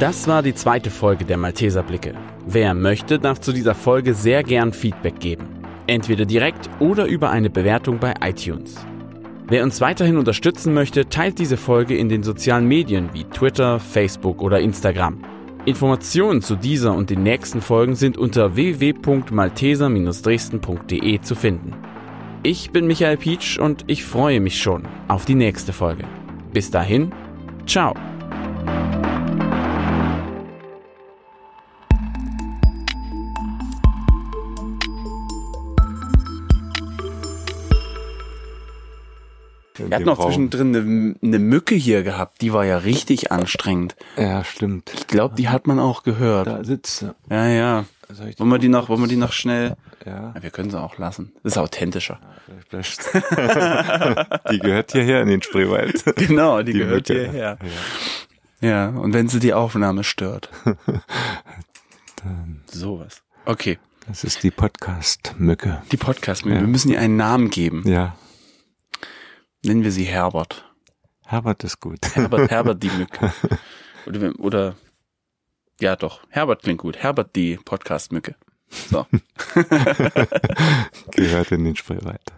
Das war die zweite Folge der Malteser Blicke. Wer möchte, darf zu dieser Folge sehr gern Feedback geben. Entweder direkt oder über eine Bewertung bei iTunes. Wer uns weiterhin unterstützen möchte, teilt diese Folge in den sozialen Medien wie Twitter, Facebook oder Instagram. Informationen zu dieser und den nächsten Folgen sind unter www.malteser-dresden.de zu finden. Ich bin Michael Pietsch und ich freue mich schon auf die nächste Folge. Bis dahin, ciao. Wir hatten noch zwischendrin eine, eine, Mücke hier gehabt, die war ja richtig anstrengend. Ja, stimmt. Ich glaube, die hat man auch gehört. Da sitzt sie. Ja, ja. Wollen wir die noch, wollen wir die noch schnell? Ja. ja wir können sie auch lassen. Das ist authentischer. Ja, <laughs> die gehört hierher in den Spreewald. <laughs> Genau, die, die gehört Mücke. hierher. Ja. ja, und wenn sie die Aufnahme stört. <laughs> Dann. Sowas. Okay. Das ist die Podcast-Mücke. Die Podcast-Mücke. Ja. Wir müssen ihr einen Namen geben. Ja. Nennen wir sie Herbert. Herbert ist gut. Herbert, <laughs> Herbert die Mücke. Oder, oder ja doch, Herbert klingt gut. Herbert die Podcast-Mücke. So. <laughs> Gehört in den Spreewald.